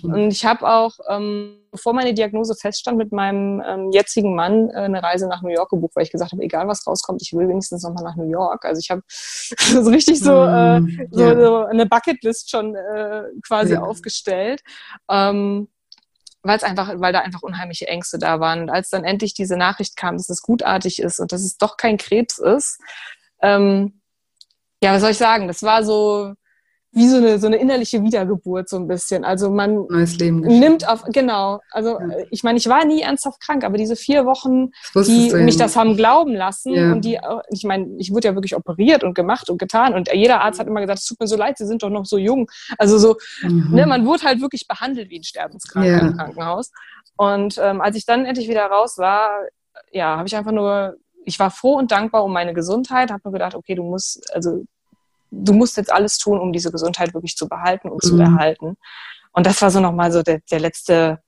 Ja, und ich habe auch, ähm, bevor meine Diagnose feststand, mit meinem ähm, jetzigen Mann äh, eine Reise nach New York gebucht, weil ich gesagt habe, egal was rauskommt, ich will wenigstens nochmal nach New York. Also ich habe *laughs* so richtig so, äh, mm, so, ja. so, eine Bucketlist schon äh, quasi aufgestellt. Ähm, weil es einfach, weil da einfach unheimliche Ängste da waren. Und als dann endlich diese Nachricht kam, dass es gutartig ist und dass es doch kein Krebs ist, ähm, ja, was soll ich sagen? Das war so, wie so eine, so eine innerliche Wiedergeburt so ein bisschen. Also man Neues Leben nimmt auf, genau. Also ja. ich meine, ich war nie ernsthaft krank, aber diese vier Wochen, die mich das haben glauben lassen ja. und die, ich meine, ich wurde ja wirklich operiert und gemacht und getan und jeder Arzt hat immer gesagt, es tut mir so leid, Sie sind doch noch so jung. Also so, mhm. ne, man wurde halt wirklich behandelt wie ein Sterbenskranker ja. im Krankenhaus. Und ähm, als ich dann endlich wieder raus war, ja, habe ich einfach nur ich war froh und dankbar um meine Gesundheit, habe mir gedacht, okay, du musst, also du musst jetzt alles tun, um diese Gesundheit wirklich zu behalten und mhm. zu erhalten. Und das war so nochmal so der, der letzte,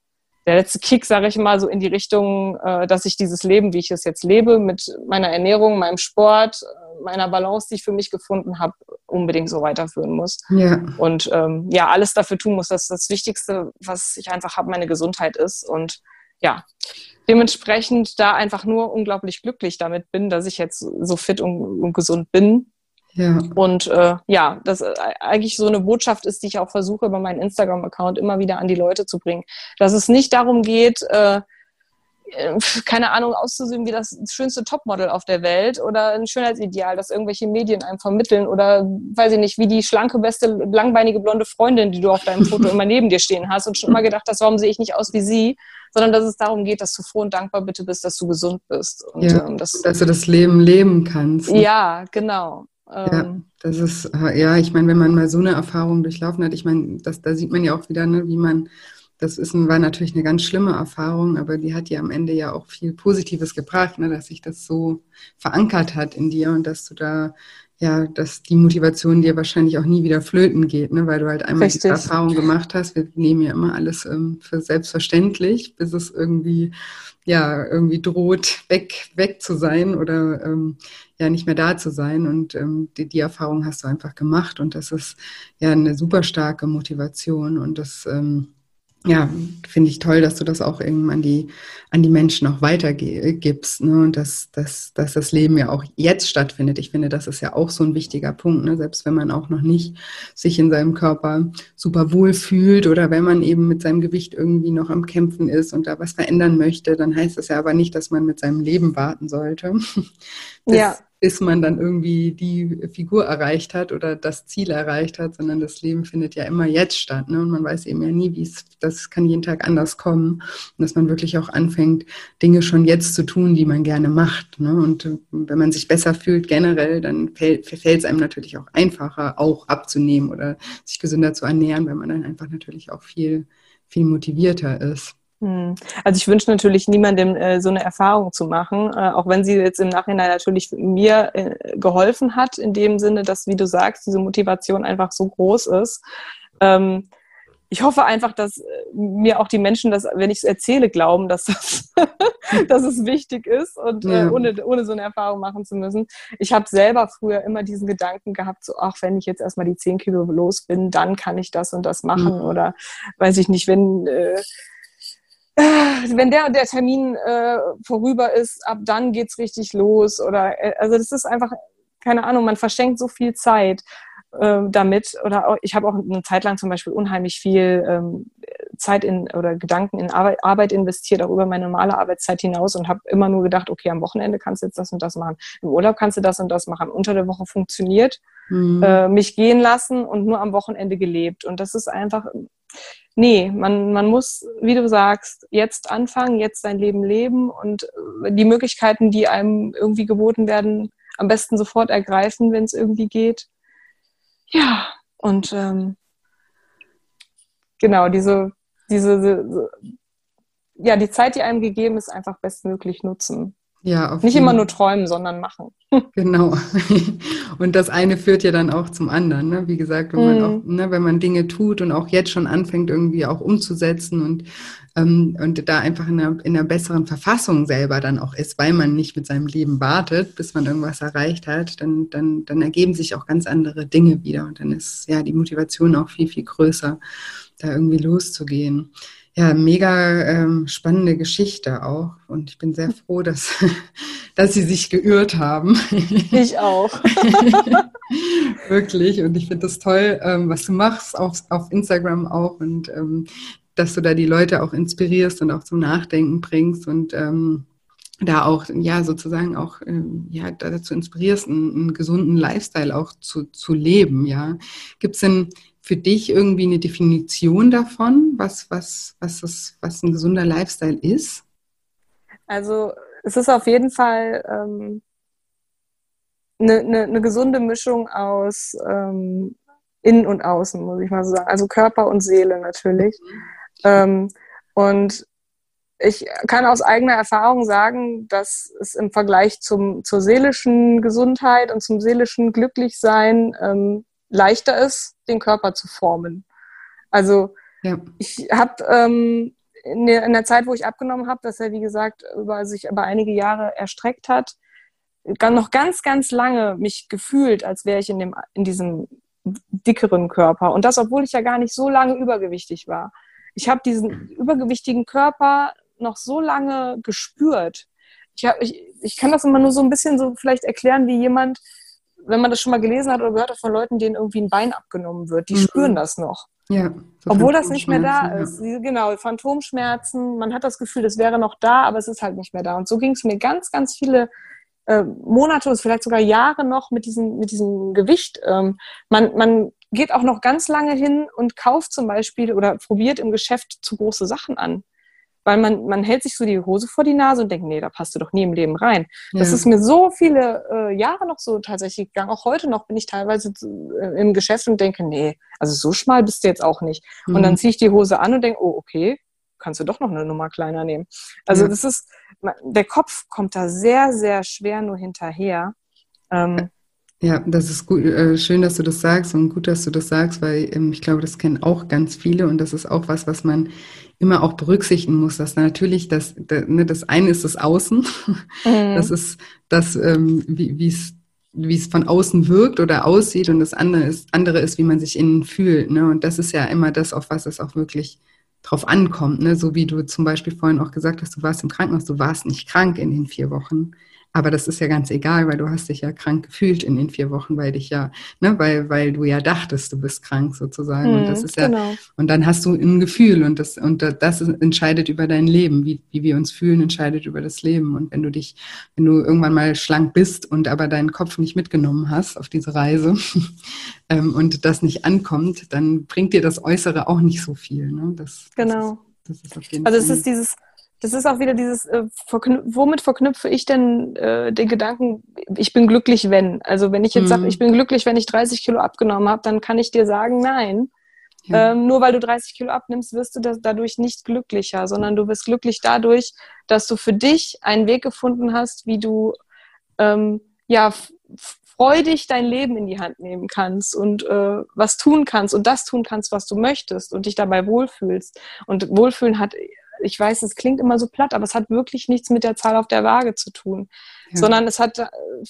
der letzte Kick, sage ich mal, so in die Richtung, äh, dass ich dieses Leben, wie ich es jetzt lebe, mit meiner Ernährung, meinem Sport, äh, meiner Balance, die ich für mich gefunden habe, unbedingt so weiterführen muss. Ja. Und ähm, ja, alles dafür tun muss, dass das Wichtigste, was ich einfach habe, meine Gesundheit ist. Und ja, dementsprechend da einfach nur unglaublich glücklich damit bin, dass ich jetzt so fit und, und gesund bin ja. Und äh, ja, das äh, eigentlich so eine Botschaft ist, die ich auch versuche, über meinen Instagram-Account immer wieder an die Leute zu bringen. Dass es nicht darum geht, äh, äh, keine Ahnung, auszusehen wie das schönste Topmodel auf der Welt oder ein Schönheitsideal, das irgendwelche Medien einem vermitteln oder weiß ich nicht, wie die schlanke, beste, langbeinige, blonde Freundin, die du auf deinem Foto *laughs* immer neben dir stehen hast und schon immer gedacht hast, warum sehe ich nicht aus wie sie, sondern dass es darum geht, dass du froh und dankbar bitte bist, dass du gesund bist. Und, ja, ähm, dass, dass, du das Leben leben kannst. Ne? Ja, genau. Ja, ähm, das ist, ja, ich meine, wenn man mal so eine Erfahrung durchlaufen hat, ich meine, das, da sieht man ja auch wieder, ne, wie man, das ist, war natürlich eine ganz schlimme Erfahrung, aber die hat ja am Ende ja auch viel Positives gebracht, ne, dass sich das so verankert hat in dir und dass du da ja, dass die Motivation dir wahrscheinlich auch nie wieder flöten geht, ne? weil du halt einmal Richtig. die Erfahrung gemacht hast. Wir nehmen ja immer alles ähm, für selbstverständlich, bis es irgendwie, ja, irgendwie droht, weg, weg zu sein oder ähm, ja nicht mehr da zu sein. Und ähm, die, die Erfahrung hast du einfach gemacht und das ist ja eine super starke Motivation und das ähm, ja, finde ich toll, dass du das auch irgendwann an die, an die Menschen auch weitergibst, ne? Und dass, dass, dass das Leben ja auch jetzt stattfindet. Ich finde, das ist ja auch so ein wichtiger Punkt, ne? Selbst wenn man auch noch nicht sich in seinem Körper super wohl fühlt oder wenn man eben mit seinem Gewicht irgendwie noch am Kämpfen ist und da was verändern möchte, dann heißt das ja aber nicht, dass man mit seinem Leben warten sollte. *laughs* Das, ja bis man dann irgendwie die Figur erreicht hat oder das Ziel erreicht hat, sondern das Leben findet ja immer jetzt statt. Ne? Und man weiß eben ja nie, wie es, das kann jeden Tag anders kommen. Und dass man wirklich auch anfängt, Dinge schon jetzt zu tun, die man gerne macht. Ne? Und äh, wenn man sich besser fühlt generell, dann fällt, fällt es einem natürlich auch einfacher, auch abzunehmen oder sich gesünder zu ernähren, weil man dann einfach natürlich auch viel, viel motivierter ist. Hm. Also ich wünsche natürlich niemandem äh, so eine Erfahrung zu machen, äh, auch wenn sie jetzt im Nachhinein natürlich mir äh, geholfen hat, in dem Sinne, dass, wie du sagst, diese Motivation einfach so groß ist. Ähm, ich hoffe einfach, dass äh, mir auch die Menschen, das, wenn ich es erzähle, glauben, dass, das *laughs* dass es wichtig ist und äh, ja. ohne, ohne so eine Erfahrung machen zu müssen. Ich habe selber früher immer diesen Gedanken gehabt, so, ach, wenn ich jetzt erstmal die 10 Kilo los bin, dann kann ich das und das machen. Mhm. Oder weiß ich nicht, wenn äh, äh, wenn der der Termin äh, vorüber ist, ab dann geht's richtig los. Oder äh, also das ist einfach, keine Ahnung, man verschenkt so viel Zeit äh, damit. Oder auch, ich habe auch eine Zeit lang zum Beispiel unheimlich viel ähm, Zeit in oder Gedanken in Arbeit, Arbeit investiert, auch über meine normale Arbeitszeit hinaus und habe immer nur gedacht, okay, am Wochenende kannst du jetzt das und das machen, im Urlaub kannst du das und das machen, unter der Woche funktioniert, mhm. äh, mich gehen lassen und nur am Wochenende gelebt. Und das ist einfach nee, man, man muss, wie du sagst, jetzt anfangen, jetzt sein Leben leben und die Möglichkeiten, die einem irgendwie geboten werden, am besten sofort ergreifen, wenn es irgendwie geht. Ja, und ähm, genau, diese, diese, ja, die Zeit, die einem gegeben ist, einfach bestmöglich nutzen. Ja, Nicht immer nur träumen, sondern machen. *laughs* *laughs* Genau. Und das eine führt ja dann auch zum anderen. Ne? Wie gesagt, wenn man, mhm. auch, ne, wenn man Dinge tut und auch jetzt schon anfängt, irgendwie auch umzusetzen und, ähm, und da einfach in einer, in einer besseren Verfassung selber dann auch ist, weil man nicht mit seinem Leben wartet, bis man irgendwas erreicht hat, dann, dann, dann ergeben sich auch ganz andere Dinge wieder. Und dann ist ja die Motivation auch viel, viel größer, da irgendwie loszugehen. Ja, mega ähm, spannende Geschichte auch. Und ich bin sehr froh, dass, *laughs* dass Sie sich geirrt haben. *laughs* Ich auch. *laughs* Wirklich. Und ich finde das toll, ähm, was du machst, auf, auf Instagram auch. Und ähm, dass du da die Leute auch inspirierst und auch zum Nachdenken bringst und ähm, da auch, ja, sozusagen auch, ähm, ja, dazu inspirierst, einen, einen gesunden Lifestyle auch zu, zu leben, ja. Gibt es denn für dich irgendwie eine Definition davon, was, was, was, das, was ein gesunder Lifestyle ist? Also es ist auf jeden Fall ähm, eine, eine, eine, gesunde Mischung aus ähm, Innen und Außen, muss ich mal so sagen. Also Körper und Seele natürlich. Mhm. Ähm, und ich kann aus eigener Erfahrung sagen, dass es im Vergleich zum, zur seelischen Gesundheit und zum seelischen Glücklichsein ähm, leichter ist, den Körper zu formen. Also ja. ich habe ähm, in, der, in der Zeit, wo ich abgenommen habe, dass er, wie gesagt, über sich über einige Jahre erstreckt hat, noch ganz, ganz lange mich gefühlt, als wäre ich in, dem, in diesem dickeren Körper. Und das, obwohl ich ja gar nicht so lange übergewichtig war. Ich habe diesen übergewichtigen Körper noch so lange gespürt. Ich, hab, ich, ich kann das immer nur so ein bisschen so vielleicht erklären, wie jemand, wenn man das schon mal gelesen hat oder gehört hat von Leuten, denen irgendwie ein Bein abgenommen wird, die mhm. spüren das noch. Ja, so Obwohl das nicht mehr da ist. Ja. Genau, Phantomschmerzen, man hat das Gefühl, das wäre noch da, aber es ist halt nicht mehr da. Und so ging es mir ganz, ganz viele äh, Monate, vielleicht sogar Jahre noch mit diesem, mit diesem Gewicht. Ähm, man, man geht auch noch ganz lange hin und kauft zum Beispiel oder probiert im Geschäft zu große Sachen an weil man, man hält sich so die Hose vor die Nase und denkt, nee, da passt du doch nie im Leben rein. Ja. Das ist mir so viele äh, Jahre noch so tatsächlich gegangen. Auch heute noch bin ich teilweise äh, im Geschäft und denke, nee, also so schmal bist du jetzt auch nicht. Mhm. Und dann ziehe ich die Hose an und denke, oh, okay, kannst du doch noch eine Nummer kleiner nehmen. Also ja. das ist, der Kopf kommt da sehr, sehr schwer nur hinterher. Ähm, Ja, das ist gut, äh, schön, dass du das sagst und gut, dass du das sagst, weil ähm, ich glaube, das kennen auch ganz viele und das ist auch was, was man immer auch berücksichtigen muss, dass natürlich das, das, ne, das eine ist das Außen, mhm. das ist das, ähm, wie es wie es von außen wirkt oder aussieht und das andere ist, andere ist, wie man sich innen fühlt. Ne? Und das ist ja immer das, auf was es auch wirklich drauf ankommt. Ne? So wie du zum Beispiel vorhin auch gesagt hast, du warst im Krankenhaus, du warst nicht krank in den vier Wochen. Aber das ist ja ganz egal, weil du hast dich ja krank gefühlt in den vier Wochen, weil dich ja, ne, weil, weil du ja dachtest, du bist krank sozusagen. Mhm, und das ist ja, genau. und dann hast du ein Gefühl und das, und das entscheidet über dein Leben. Wie, wie wir uns fühlen, entscheidet über das Leben. Und wenn du dich, wenn du irgendwann mal schlank bist und aber deinen Kopf nicht mitgenommen hast auf diese Reise *laughs* ähm, und das nicht ankommt, dann bringt dir das Äußere auch nicht so viel. Ne? Das, genau. Das ist, das ist auf jeden also es ist dieses, das ist auch wieder dieses, äh, verknüp womit verknüpfe ich denn äh, den Gedanken, ich bin glücklich, wenn? Also wenn ich jetzt mhm. sage, ich bin glücklich, wenn ich 30 Kilo abgenommen habe, dann kann ich dir sagen, nein. Ja. Ähm, nur weil du 30 Kilo abnimmst, wirst du das dadurch nicht glücklicher, sondern du wirst glücklich dadurch, dass du für dich einen Weg gefunden hast, wie du ähm, ja freudig dein Leben in die Hand nehmen kannst und äh, was tun kannst und das tun kannst, was du möchtest und dich dabei wohlfühlst. Und Wohlfühlen hat ich weiß, es klingt immer so platt, aber es hat wirklich nichts mit der Zahl auf der Waage zu tun, ja. sondern es hat äh,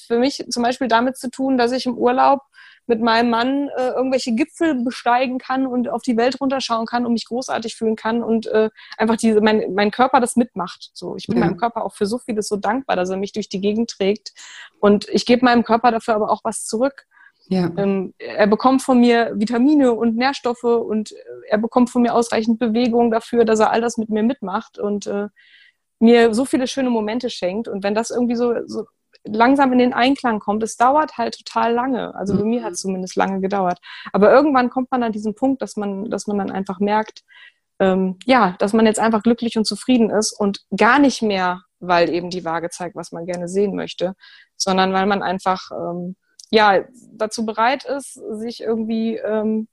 für mich zum Beispiel damit zu tun, dass ich im Urlaub mit meinem Mann äh, irgendwelche Gipfel besteigen kann und auf die Welt runterschauen kann und mich großartig fühlen kann und äh, einfach diese, mein, mein Körper das mitmacht. So, ich bin ja. meinem Körper auch für so vieles so dankbar, dass er mich durch die Gegend trägt. Und ich gebe meinem Körper dafür aber auch was zurück. Ja. Ähm, er bekommt von mir Vitamine und Nährstoffe und äh, er bekommt von mir ausreichend Bewegung dafür, dass er all das mit mir mitmacht und äh, mir so viele schöne Momente schenkt. Und wenn das irgendwie so, so langsam in den Einklang kommt, es dauert halt total lange. Also bei mir hat es mhm. zumindest lange gedauert. Aber irgendwann kommt man an diesen Punkt, dass man, dass man dann einfach merkt, ähm, ja, dass man jetzt einfach glücklich und zufrieden ist und gar nicht mehr, weil eben die Waage zeigt, was man gerne sehen möchte, sondern weil man einfach ähm, ja, dazu bereit ist, sich irgendwie, ähm,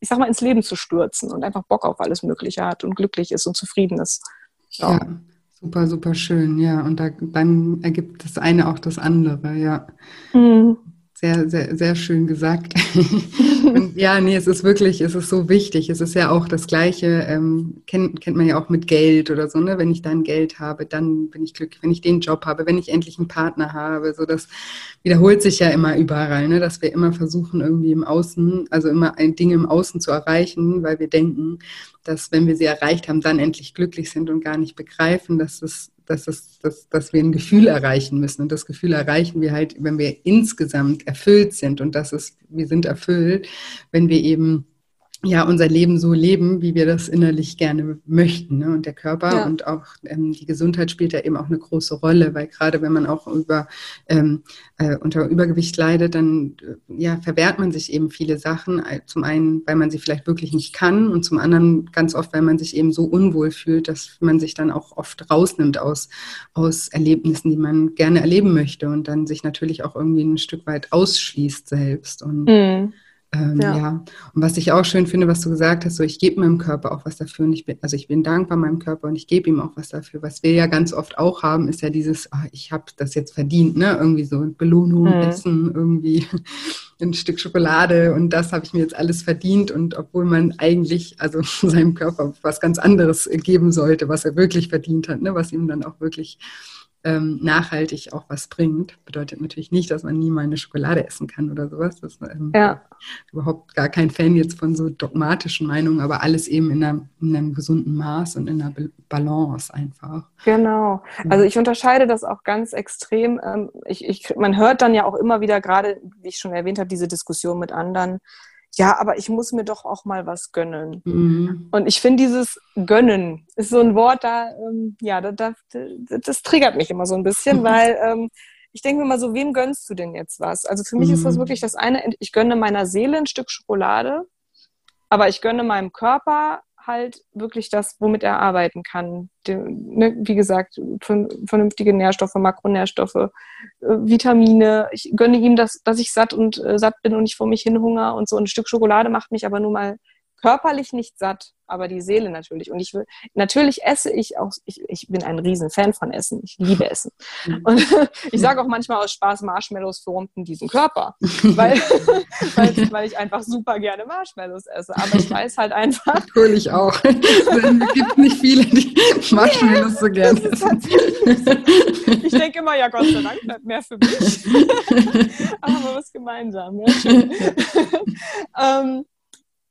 ich sag mal, ins Leben zu stürzen und einfach Bock auf alles Mögliche hat und glücklich ist und zufrieden ist. Ja, ja super, super schön, ja. Und da, dann ergibt das eine auch das andere, ja. Mhm. Sehr, sehr, sehr schön gesagt. *laughs* und ja, nee, es ist wirklich, es ist so wichtig. Es ist ja auch das Gleiche, ähm, kennt, kennt man ja auch mit Geld oder so, ne? Wenn ich dann Geld habe, dann bin ich glücklich. Wenn ich den Job habe, wenn ich endlich einen Partner habe, so das wiederholt sich ja immer überall, ne? Dass wir immer versuchen, irgendwie im Außen, also immer ein Ding im Außen zu erreichen, weil wir denken, dass wenn wir sie erreicht haben, dann endlich glücklich sind und gar nicht begreifen, dass es dass, es, dass, dass wir ein Gefühl erreichen müssen. Und das Gefühl erreichen wir halt, wenn wir insgesamt erfüllt sind. Und das ist, wir sind erfüllt, wenn wir eben ja unser Leben so leben, wie wir das innerlich gerne möchten. Ne? Und der Körper ja. und auch ähm, die Gesundheit spielt ja eben auch eine große Rolle, weil gerade wenn man auch über ähm, äh, unter Übergewicht leidet, dann äh, ja verwehrt man sich eben viele Sachen. Zum einen, weil man sie vielleicht wirklich nicht kann und zum anderen ganz oft, weil man sich eben so unwohl fühlt, dass man sich dann auch oft rausnimmt aus aus Erlebnissen, die man gerne erleben möchte und dann sich natürlich auch irgendwie ein Stück weit ausschließt selbst und mhm. Ähm, ja. ja. Und was ich auch schön finde, was du gesagt hast, so ich gebe meinem Körper auch was dafür und ich bin, also ich bin dankbar meinem Körper und ich gebe ihm auch was dafür. Was wir ja ganz oft auch haben, ist ja dieses, ach, ich habe das jetzt verdient, ne? Irgendwie so Belohnung, mhm. Essen, irgendwie *laughs* ein Stück Schokolade und das habe ich mir jetzt alles verdient und obwohl man eigentlich also *laughs* seinem Körper was ganz anderes geben sollte, was er wirklich verdient hat, ne? Was ihm dann auch wirklich ähm, nachhaltig auch was bringt. Bedeutet natürlich nicht, dass man nie mal eine Schokolade essen kann oder sowas. Das ist ähm, ja. überhaupt gar kein Fan jetzt von so dogmatischen Meinungen, aber alles eben in, einer, in einem gesunden Maß und in einer Balance einfach. Genau. Also ich unterscheide das auch ganz extrem. Ähm, ich, ich, man hört dann ja auch immer wieder gerade, wie ich schon erwähnt habe, diese Diskussion mit anderen ja, aber ich muss mir doch auch mal was gönnen. Mhm. Und ich finde, dieses Gönnen ist so ein Wort, da, ähm, ja, da, da, das triggert mich immer so ein bisschen, *laughs* weil ähm, ich denke mir mal so, wem gönnst du denn jetzt was? Also für mich mhm. ist das mhm. wirklich das eine, ich gönne meiner Seele ein Stück Schokolade, aber ich gönne meinem Körper halt wirklich das, womit er arbeiten kann. Ne, wie gesagt, vernünftige Nährstoffe, Makronährstoffe, äh, Vitamine. Ich gönne ihm, das, dass ich satt und äh, satt bin und nicht vor mich hin hunger und so ein Stück Schokolade macht mich aber nur mal körperlich nicht satt, aber die Seele natürlich. Und ich will, natürlich esse ich auch, ich, ich bin ein Riesenfan von Essen. Ich liebe Essen. Mhm. Und *laughs* ich sage auch manchmal aus Spaß, Marshmallows verrumpten diesen Körper, *laughs* weil, *laughs* weil, weil, ich einfach super gerne Marshmallows esse. Aber ich weiß halt einfach. Natürlich auch. Es gibt nicht viele, die Marshmallows so gerne essen. Ich denke immer, ja Gott sei Dank bleibt mehr für mich. aber was gemeinsam. Ja, ähm,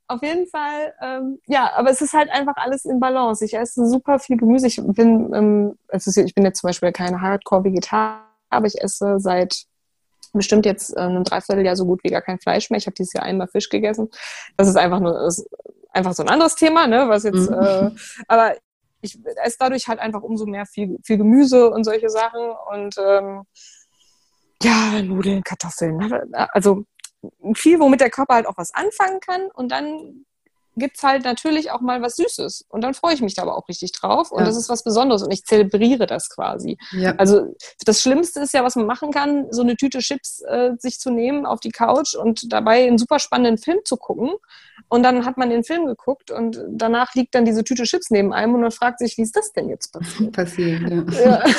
auf jeden Fall, ähm, ja, aber es ist halt einfach alles in Balance. Ich esse super viel Gemüse. Ich bin, ähm, ist, ich bin jetzt zum Beispiel keine Hardcore-Vegetarier, aber ich esse seit bestimmt jetzt äh, einem Dreivierteljahr so gut wie gar kein Fleisch mehr. Ich habe dieses Jahr einmal Fisch gegessen. Das ist einfach nur ist einfach so ein anderes Thema, ne? Was jetzt, mhm. äh, aber ich esse dadurch halt einfach umso mehr viel, viel Gemüse und solche Sachen und ähm, ja, Nudeln, Kartoffeln. Ne? Also viel, womit der Körper halt auch was anfangen kann. Und dann gibt es halt natürlich auch mal was Süßes. Und dann freue ich mich da aber auch richtig drauf. Und ja. das ist was Besonderes. Und ich zelebriere das quasi. Ja. Also das Schlimmste ist ja, was man machen kann, so eine Tüte Chips äh, sich zu nehmen auf die Couch und dabei einen super spannenden Film zu gucken. Und dann hat man den Film geguckt und danach liegt dann diese Tüte Chips neben einem und man fragt sich, wie ist das denn jetzt passiert? *laughs* Passiert, ja. ja. *laughs*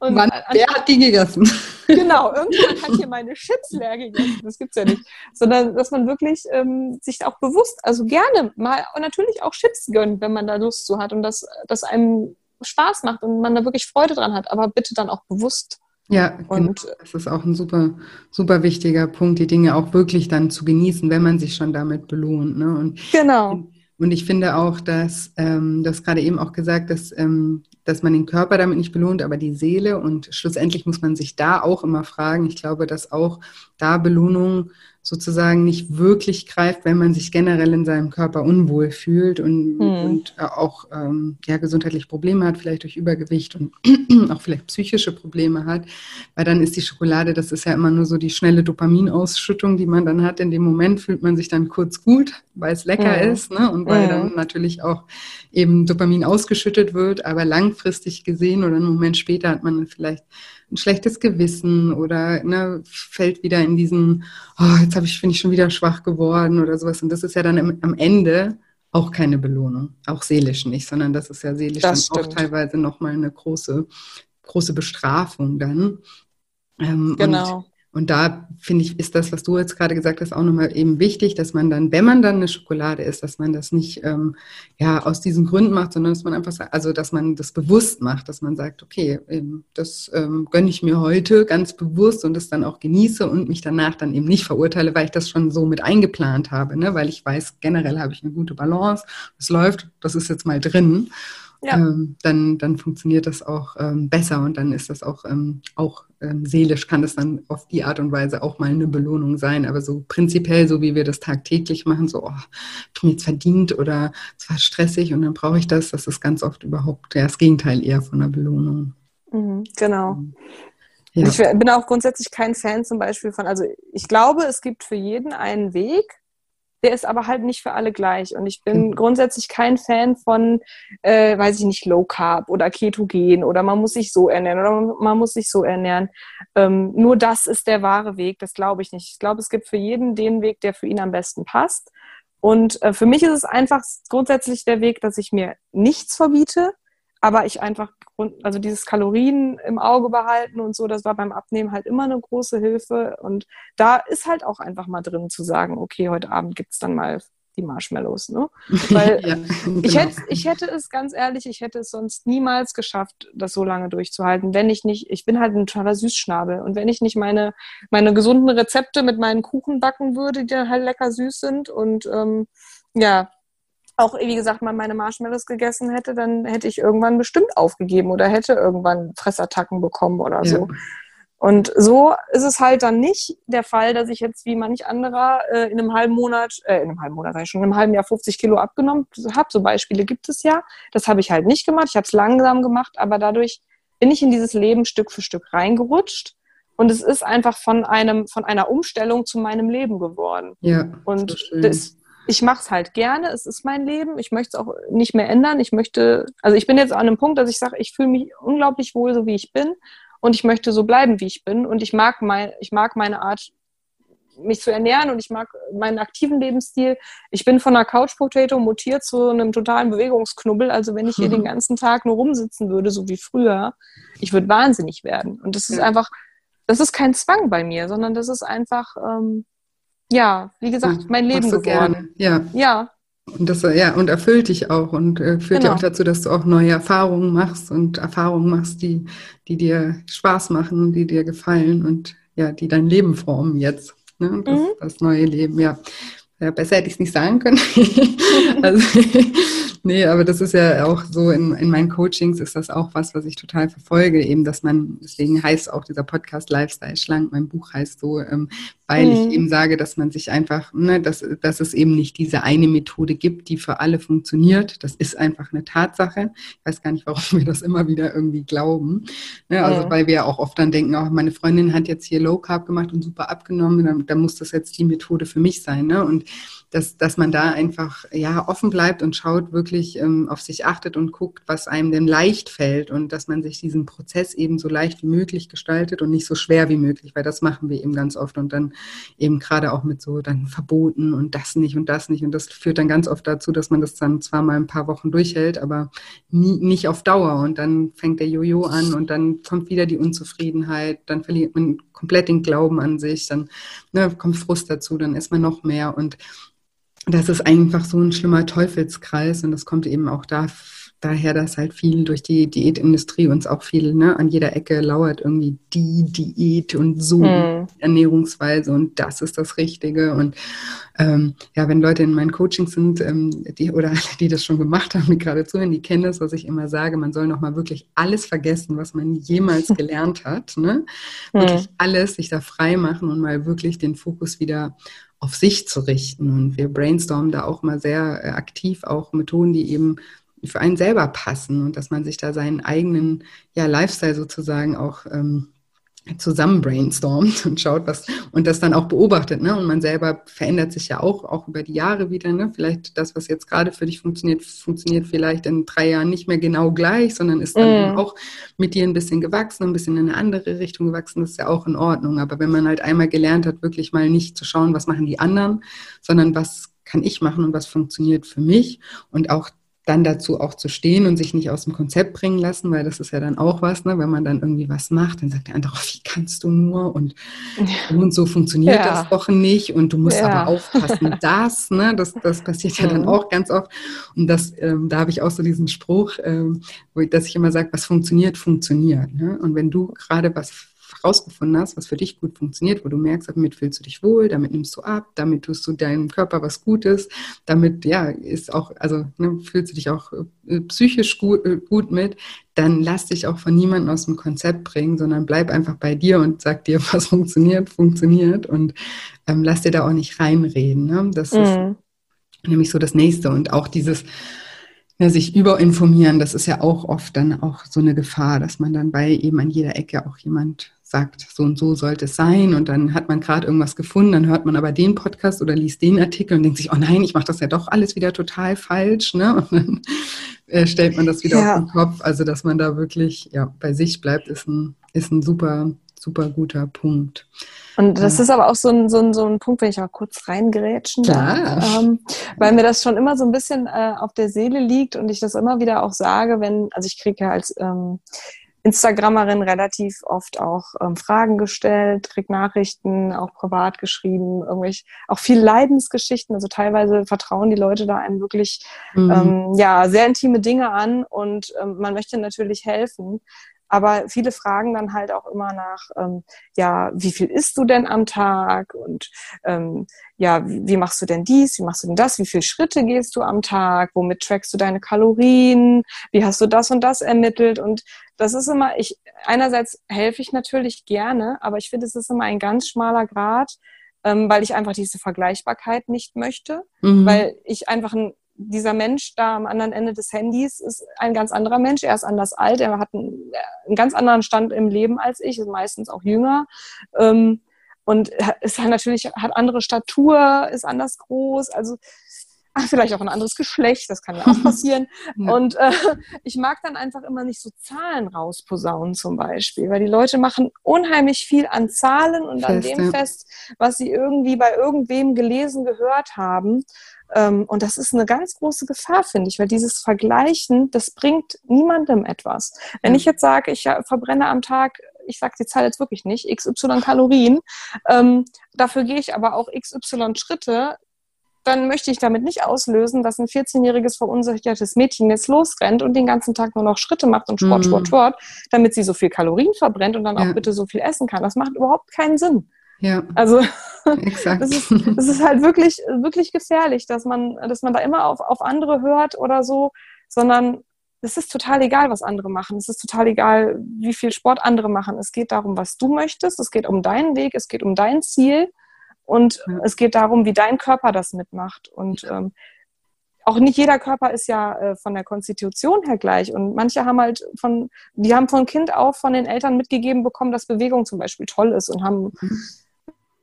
Und Wann, wer hat die gegessen? Genau, irgendjemand hat hier meine Chips leer gegessen. Das gibt's ja nicht. Sondern, dass man wirklich ähm, sich auch bewusst, also gerne mal und natürlich auch Chips gönnt, wenn man da Lust zu hat und dass das einem Spaß macht und man da wirklich Freude dran hat, aber bitte dann auch bewusst. Ja, und genau. das ist auch ein super, super wichtiger Punkt, die Dinge auch wirklich dann zu genießen, wenn man sich schon damit belohnt. Ne? Und genau. Und ich finde auch, dass ähm, das gerade eben auch gesagt, dass, ähm, dass man den Körper damit nicht belohnt, aber die Seele. Und schlussendlich muss man sich da auch immer fragen. Ich glaube, dass auch da Belohnung sozusagen nicht wirklich greift, wenn man sich generell in seinem Körper unwohl fühlt und, hm. und auch ähm, ja, gesundheitliche Probleme hat, vielleicht durch Übergewicht und *clears throat* auch vielleicht psychische Probleme hat, weil dann ist die Schokolade, das ist ja immer nur so die schnelle Dopaminausschüttung, die man dann hat. In dem Moment fühlt man sich dann kurz gut, weil es lecker hm. ist ne? und weil hm. dann natürlich auch eben Dopamin ausgeschüttet wird, aber langfristig gesehen oder einen Moment später hat man vielleicht ein schlechtes Gewissen oder ne, fällt wieder in diesen, oh, jetzt habe ich, bin ich schon wieder schwach geworden oder sowas. Und das ist ja dann im, am Ende auch keine Belohnung, auch seelisch nicht, sondern das ist ja seelisch das dann stimmt. auch teilweise nochmal eine große, große Bestrafung dann. Ähm, genau. Und da finde ich, ist das, was du jetzt gerade gesagt hast, auch nochmal eben wichtig, dass man dann, wenn man dann eine Schokolade isst, dass man das nicht ähm, ja aus diesen Gründen macht, sondern dass man einfach also dass man das bewusst macht, dass man sagt, okay, eben, das ähm, gönne ich mir heute ganz bewusst und das dann auch genieße und mich danach dann eben nicht verurteile, weil ich das schon so mit eingeplant habe, ne? weil ich weiß, generell habe ich eine gute Balance, es läuft, das ist jetzt mal drin ja. ähm, dann, dann funktioniert das auch ähm, besser und dann ist das auch, ähm, auch ähm, seelisch, kann das dann auf die Art und Weise auch mal eine Belohnung sein. Aber so prinzipiell, so wie wir das tagtäglich machen, so, oh, ich mir jetzt verdient oder es war stressig und dann brauche ich das, das ist ganz oft überhaupt ja, das Gegenteil eher von einer Belohnung. Mhm, genau. Ja. Ich bin auch grundsätzlich kein Fan zum Beispiel von, also ich glaube, es gibt für jeden einen Weg, der ist aber halt nicht für alle gleich. Und ich bin mhm. grundsätzlich kein Fan von, äh, weiß ich nicht, Low Carb oder Ketogen oder man muss sich so ernähren oder man muss sich so ernähren. Ähm, nur das ist der wahre Weg, das glaube ich nicht. Ich glaube, es gibt für jeden den Weg, der für ihn am besten passt. Und äh, für mich ist es einfach grundsätzlich der Weg, dass ich mir nichts verbiete, aber ich einfach, also dieses Kalorien im Auge behalten und so, das war beim Abnehmen halt immer eine große Hilfe. Und da ist halt auch einfach mal drin zu sagen, okay, heute Abend gibt es dann mal die Marshmallows. Ne? *laughs* Weil ja, genau. ich, hätte, ich hätte es, ganz ehrlich, ich hätte es sonst niemals geschafft, das so lange durchzuhalten, wenn ich nicht, ich bin halt ein toller Süßschnabel und wenn ich nicht meine, meine gesunden Rezepte mit meinen Kuchen backen würde, die dann halt lecker süß sind und ähm, ja, auch, wie gesagt, mal meine Marshmallows gegessen hätte, dann hätte ich irgendwann bestimmt aufgegeben oder hätte irgendwann Fressattacken bekommen oder ja. so. Und so ist es halt dann nicht der Fall, dass ich jetzt wie manch anderer äh, in einem halben Monat, äh, in einem halben Monat, ich schon in einem halben Jahr 50 Kilo abgenommen habe. So Beispiele gibt es ja. Das habe ich halt nicht gemacht. Ich habe es langsam gemacht, aber dadurch bin ich in dieses Leben Stück für Stück reingerutscht. Und es ist einfach von einem, von einer Umstellung zu meinem Leben geworden. Ja. Und das, ich mache es halt gerne, es ist mein Leben, ich möchte es auch nicht mehr ändern. Ich möchte, also ich bin jetzt an einem Punkt, dass ich sage, ich fühle mich unglaublich wohl, so wie ich bin und ich möchte so bleiben, wie ich bin und ich mag mein, ich mag meine Art mich zu ernähren und ich mag meinen aktiven Lebensstil. Ich bin von einer Couch Potato mutiert zu einem totalen Bewegungsknubbel. Also wenn ich hier den *laughs* ganzen Tag nur rumsitzen würde, so wie früher, ich würde wahnsinnig werden. Und das ist einfach, das ist kein Zwang bei mir, sondern das ist einfach, ähm, ja, wie gesagt, mein Leben geworden. Gerne. Ja. Ja. Und das ja und erfüllt dich auch und äh, führt genau. ja auch dazu, dass du auch neue Erfahrungen machst und Erfahrungen machst, die, die dir Spaß machen, die dir gefallen und ja, die dein Leben formen jetzt. Ne? Das, mhm. das neue Leben, ja. ja besser hätte ich es nicht sagen können. *laughs* also, *laughs* Nee, aber das ist ja auch so, in, in meinen Coachings ist das auch was, was ich total verfolge, eben, dass man, deswegen heißt auch dieser Podcast Lifestyle Schlank, mein Buch heißt so, ähm, weil mhm. ich eben sage, dass man sich einfach, ne, dass, dass es eben nicht diese eine Methode gibt, die für alle funktioniert. Das ist einfach eine Tatsache. Ich weiß gar nicht, warum *laughs* wir das immer wieder irgendwie glauben. Ne, also, mhm. weil wir auch oft dann denken, oh, meine Freundin hat jetzt hier Low Carb gemacht und super abgenommen, dann, dann muss das jetzt die Methode für mich sein. Ne? Und dass, dass man da einfach ja offen bleibt und schaut, wirklich ähm, auf sich achtet und guckt, was einem denn leicht fällt und dass man sich diesen Prozess eben so leicht wie möglich gestaltet und nicht so schwer wie möglich, weil das machen wir eben ganz oft und dann eben gerade auch mit so dann Verboten und das nicht und das nicht. Und das führt dann ganz oft dazu, dass man das dann zwar mal ein paar Wochen durchhält, aber nie, nicht auf Dauer. Und dann fängt der Jojo an und dann kommt wieder die Unzufriedenheit, dann verliert man komplett den Glauben an sich, dann ne, kommt Frust dazu, dann ist man noch mehr. Und das ist einfach so ein schlimmer Teufelskreis. Und das kommt eben auch da, daher, dass halt viel durch die Diätindustrie uns auch viel ne, an jeder Ecke lauert irgendwie die Diät und so hm. Ernährungsweise und das ist das Richtige und ähm, ja, wenn Leute in meinen Coachings sind, ähm, die oder alle, *laughs* die das schon gemacht haben, die gerade zuhören, die kennen das, was ich immer sage, man soll nochmal wirklich alles vergessen, was man jemals *laughs* gelernt hat, ne? Wirklich hm. alles sich da frei machen und mal wirklich den Fokus wieder auf sich zu richten. Und wir brainstormen da auch mal sehr äh, aktiv auch Methoden, die eben für einen selber passen und dass man sich da seinen eigenen ja, Lifestyle sozusagen auch ähm, zusammen brainstormt und schaut, was und das dann auch beobachtet, ne? Und man selber verändert sich ja auch, auch über die Jahre wieder, ne? Vielleicht das, was jetzt gerade für dich funktioniert, funktioniert vielleicht in drei Jahren nicht mehr genau gleich, sondern ist dann mm. auch mit dir ein bisschen gewachsen, ein bisschen in eine andere Richtung gewachsen. Das ist ja auch in Ordnung. Aber wenn man halt einmal gelernt hat, wirklich mal nicht zu schauen, was machen die anderen, sondern was kann ich machen und was funktioniert für mich und auch dann dazu auch zu stehen und sich nicht aus dem Konzept bringen lassen, weil das ist ja dann auch was, ne? wenn man dann irgendwie was macht, dann sagt der andere, *laughs* oh, wie kannst du nur und, ja. und so funktioniert ja. das doch nicht und du musst ja. aber aufpassen, *laughs* das, ne? das, das passiert ja dann mhm. auch ganz oft und das, ähm, da habe ich auch so diesen Spruch, ähm, wo ich, dass ich immer sage, was funktioniert, funktioniert. Ne? Und wenn du gerade was rausgefunden hast, was für dich gut funktioniert, wo du merkst, damit fühlst du dich wohl, damit nimmst du ab, damit tust du deinem Körper was Gutes, damit, ja, ist auch, also ne, fühlst du dich auch äh, psychisch gut, äh, gut mit, dann lass dich auch von niemandem aus dem Konzept bringen, sondern bleib einfach bei dir und sag dir, *laughs* was funktioniert, funktioniert und ähm, lass dir da auch nicht reinreden. Ne? Das mhm. ist nämlich so das Nächste und auch dieses, ja, sich überinformieren, das ist ja auch oft dann auch so eine Gefahr, dass man dann bei eben an jeder Ecke auch jemand sagt, so und so sollte es sein und dann hat man gerade irgendwas gefunden, dann hört man aber den Podcast oder liest den Artikel und denkt sich, oh nein, ich mache das ja doch alles wieder total falsch, ne? Und dann *laughs* äh, stellt man das wieder ja. auf den Kopf. Also, dass man da wirklich ja, bei sich bleibt, ist ein, ist ein super, super guter Punkt. Und das ist aber auch so ein, so ein, so ein Punkt, wenn ich mal kurz reingerätschen darf, ähm, weil mir das schon immer so ein bisschen äh, auf der Seele liegt und ich das immer wieder auch sage, wenn, also ich kriege ja als ähm, Instagrammerin relativ oft auch ähm, Fragen gestellt, krieg Nachrichten, auch privat geschrieben, irgendwelche, auch viel Leidensgeschichten. Also teilweise vertrauen die Leute da einem wirklich mhm. ähm, ja sehr intime Dinge an und ähm, man möchte natürlich helfen. Aber viele fragen dann halt auch immer nach, ähm, ja, wie viel isst du denn am Tag? Und ähm, ja, wie, wie, machst du denn dies? Wie machst du denn das? Wie viele Schritte gehst du am Tag? Womit trackst du deine Kalorien? Wie hast du das und das ermittelt? Und das ist immer, ich, einerseits helfe ich natürlich gerne, aber ich finde, es ist immer ein ganz schmaler Grad, ähm, weil ich einfach diese Vergleichbarkeit nicht möchte, mhm. weil ich einfach ein dieser Mensch da am anderen Ende des Handys ist ein ganz anderer Mensch. Er ist anders alt, er hat einen, einen ganz anderen Stand im Leben als ich, ist meistens auch jünger. Ähm, und ist halt natürlich, hat andere Statur, ist anders groß. Also ach, vielleicht auch ein anderes Geschlecht, das kann ja auch *laughs* passieren. ja. Und äh, ich mag dann einfach immer nicht so Zahlen rausposaunen zum Beispiel, weil die Leute machen unheimlich viel an Zahlen und fest, an dem ja. fest, was sie irgendwie bei irgendwem gelesen, gehört haben. Ähm, und das ist eine ganz große Gefahr, finde ich, weil dieses Vergleichen, das bringt niemandem etwas. Wenn ich jetzt sage, ich verbrenne am Tag ich sage die Zahl jetzt wirklich nicht, XY Kalorien, ähm, dafür gehe ich aber auch XY Schritte, dann möchte ich damit nicht auslösen, dass ein 14-jähriges verunsichertes Mädchen jetzt losrennt und den ganzen Tag nur noch Schritte macht und Sport, mhm. Sport, Sport, damit sie so viel Kalorien verbrennt und dann ja. auch bitte so viel essen kann. Das macht überhaupt keinen Sinn. Ja. Also Exakt. Das, ist, das ist halt wirklich, wirklich gefährlich, dass man, dass man da immer auf, auf andere hört oder so, sondern es ist total egal, was andere machen. Es ist total egal, wie viel Sport andere machen. Es geht darum, was du möchtest. Es geht um deinen Weg. Es geht um dein Ziel. Und ja. es geht darum, wie dein Körper das mitmacht. Und ähm, auch nicht jeder Körper ist ja äh, von der Konstitution her gleich. Und manche haben halt von, die haben von Kind auf von den Eltern mitgegeben bekommen, dass Bewegung zum Beispiel toll ist und haben mhm.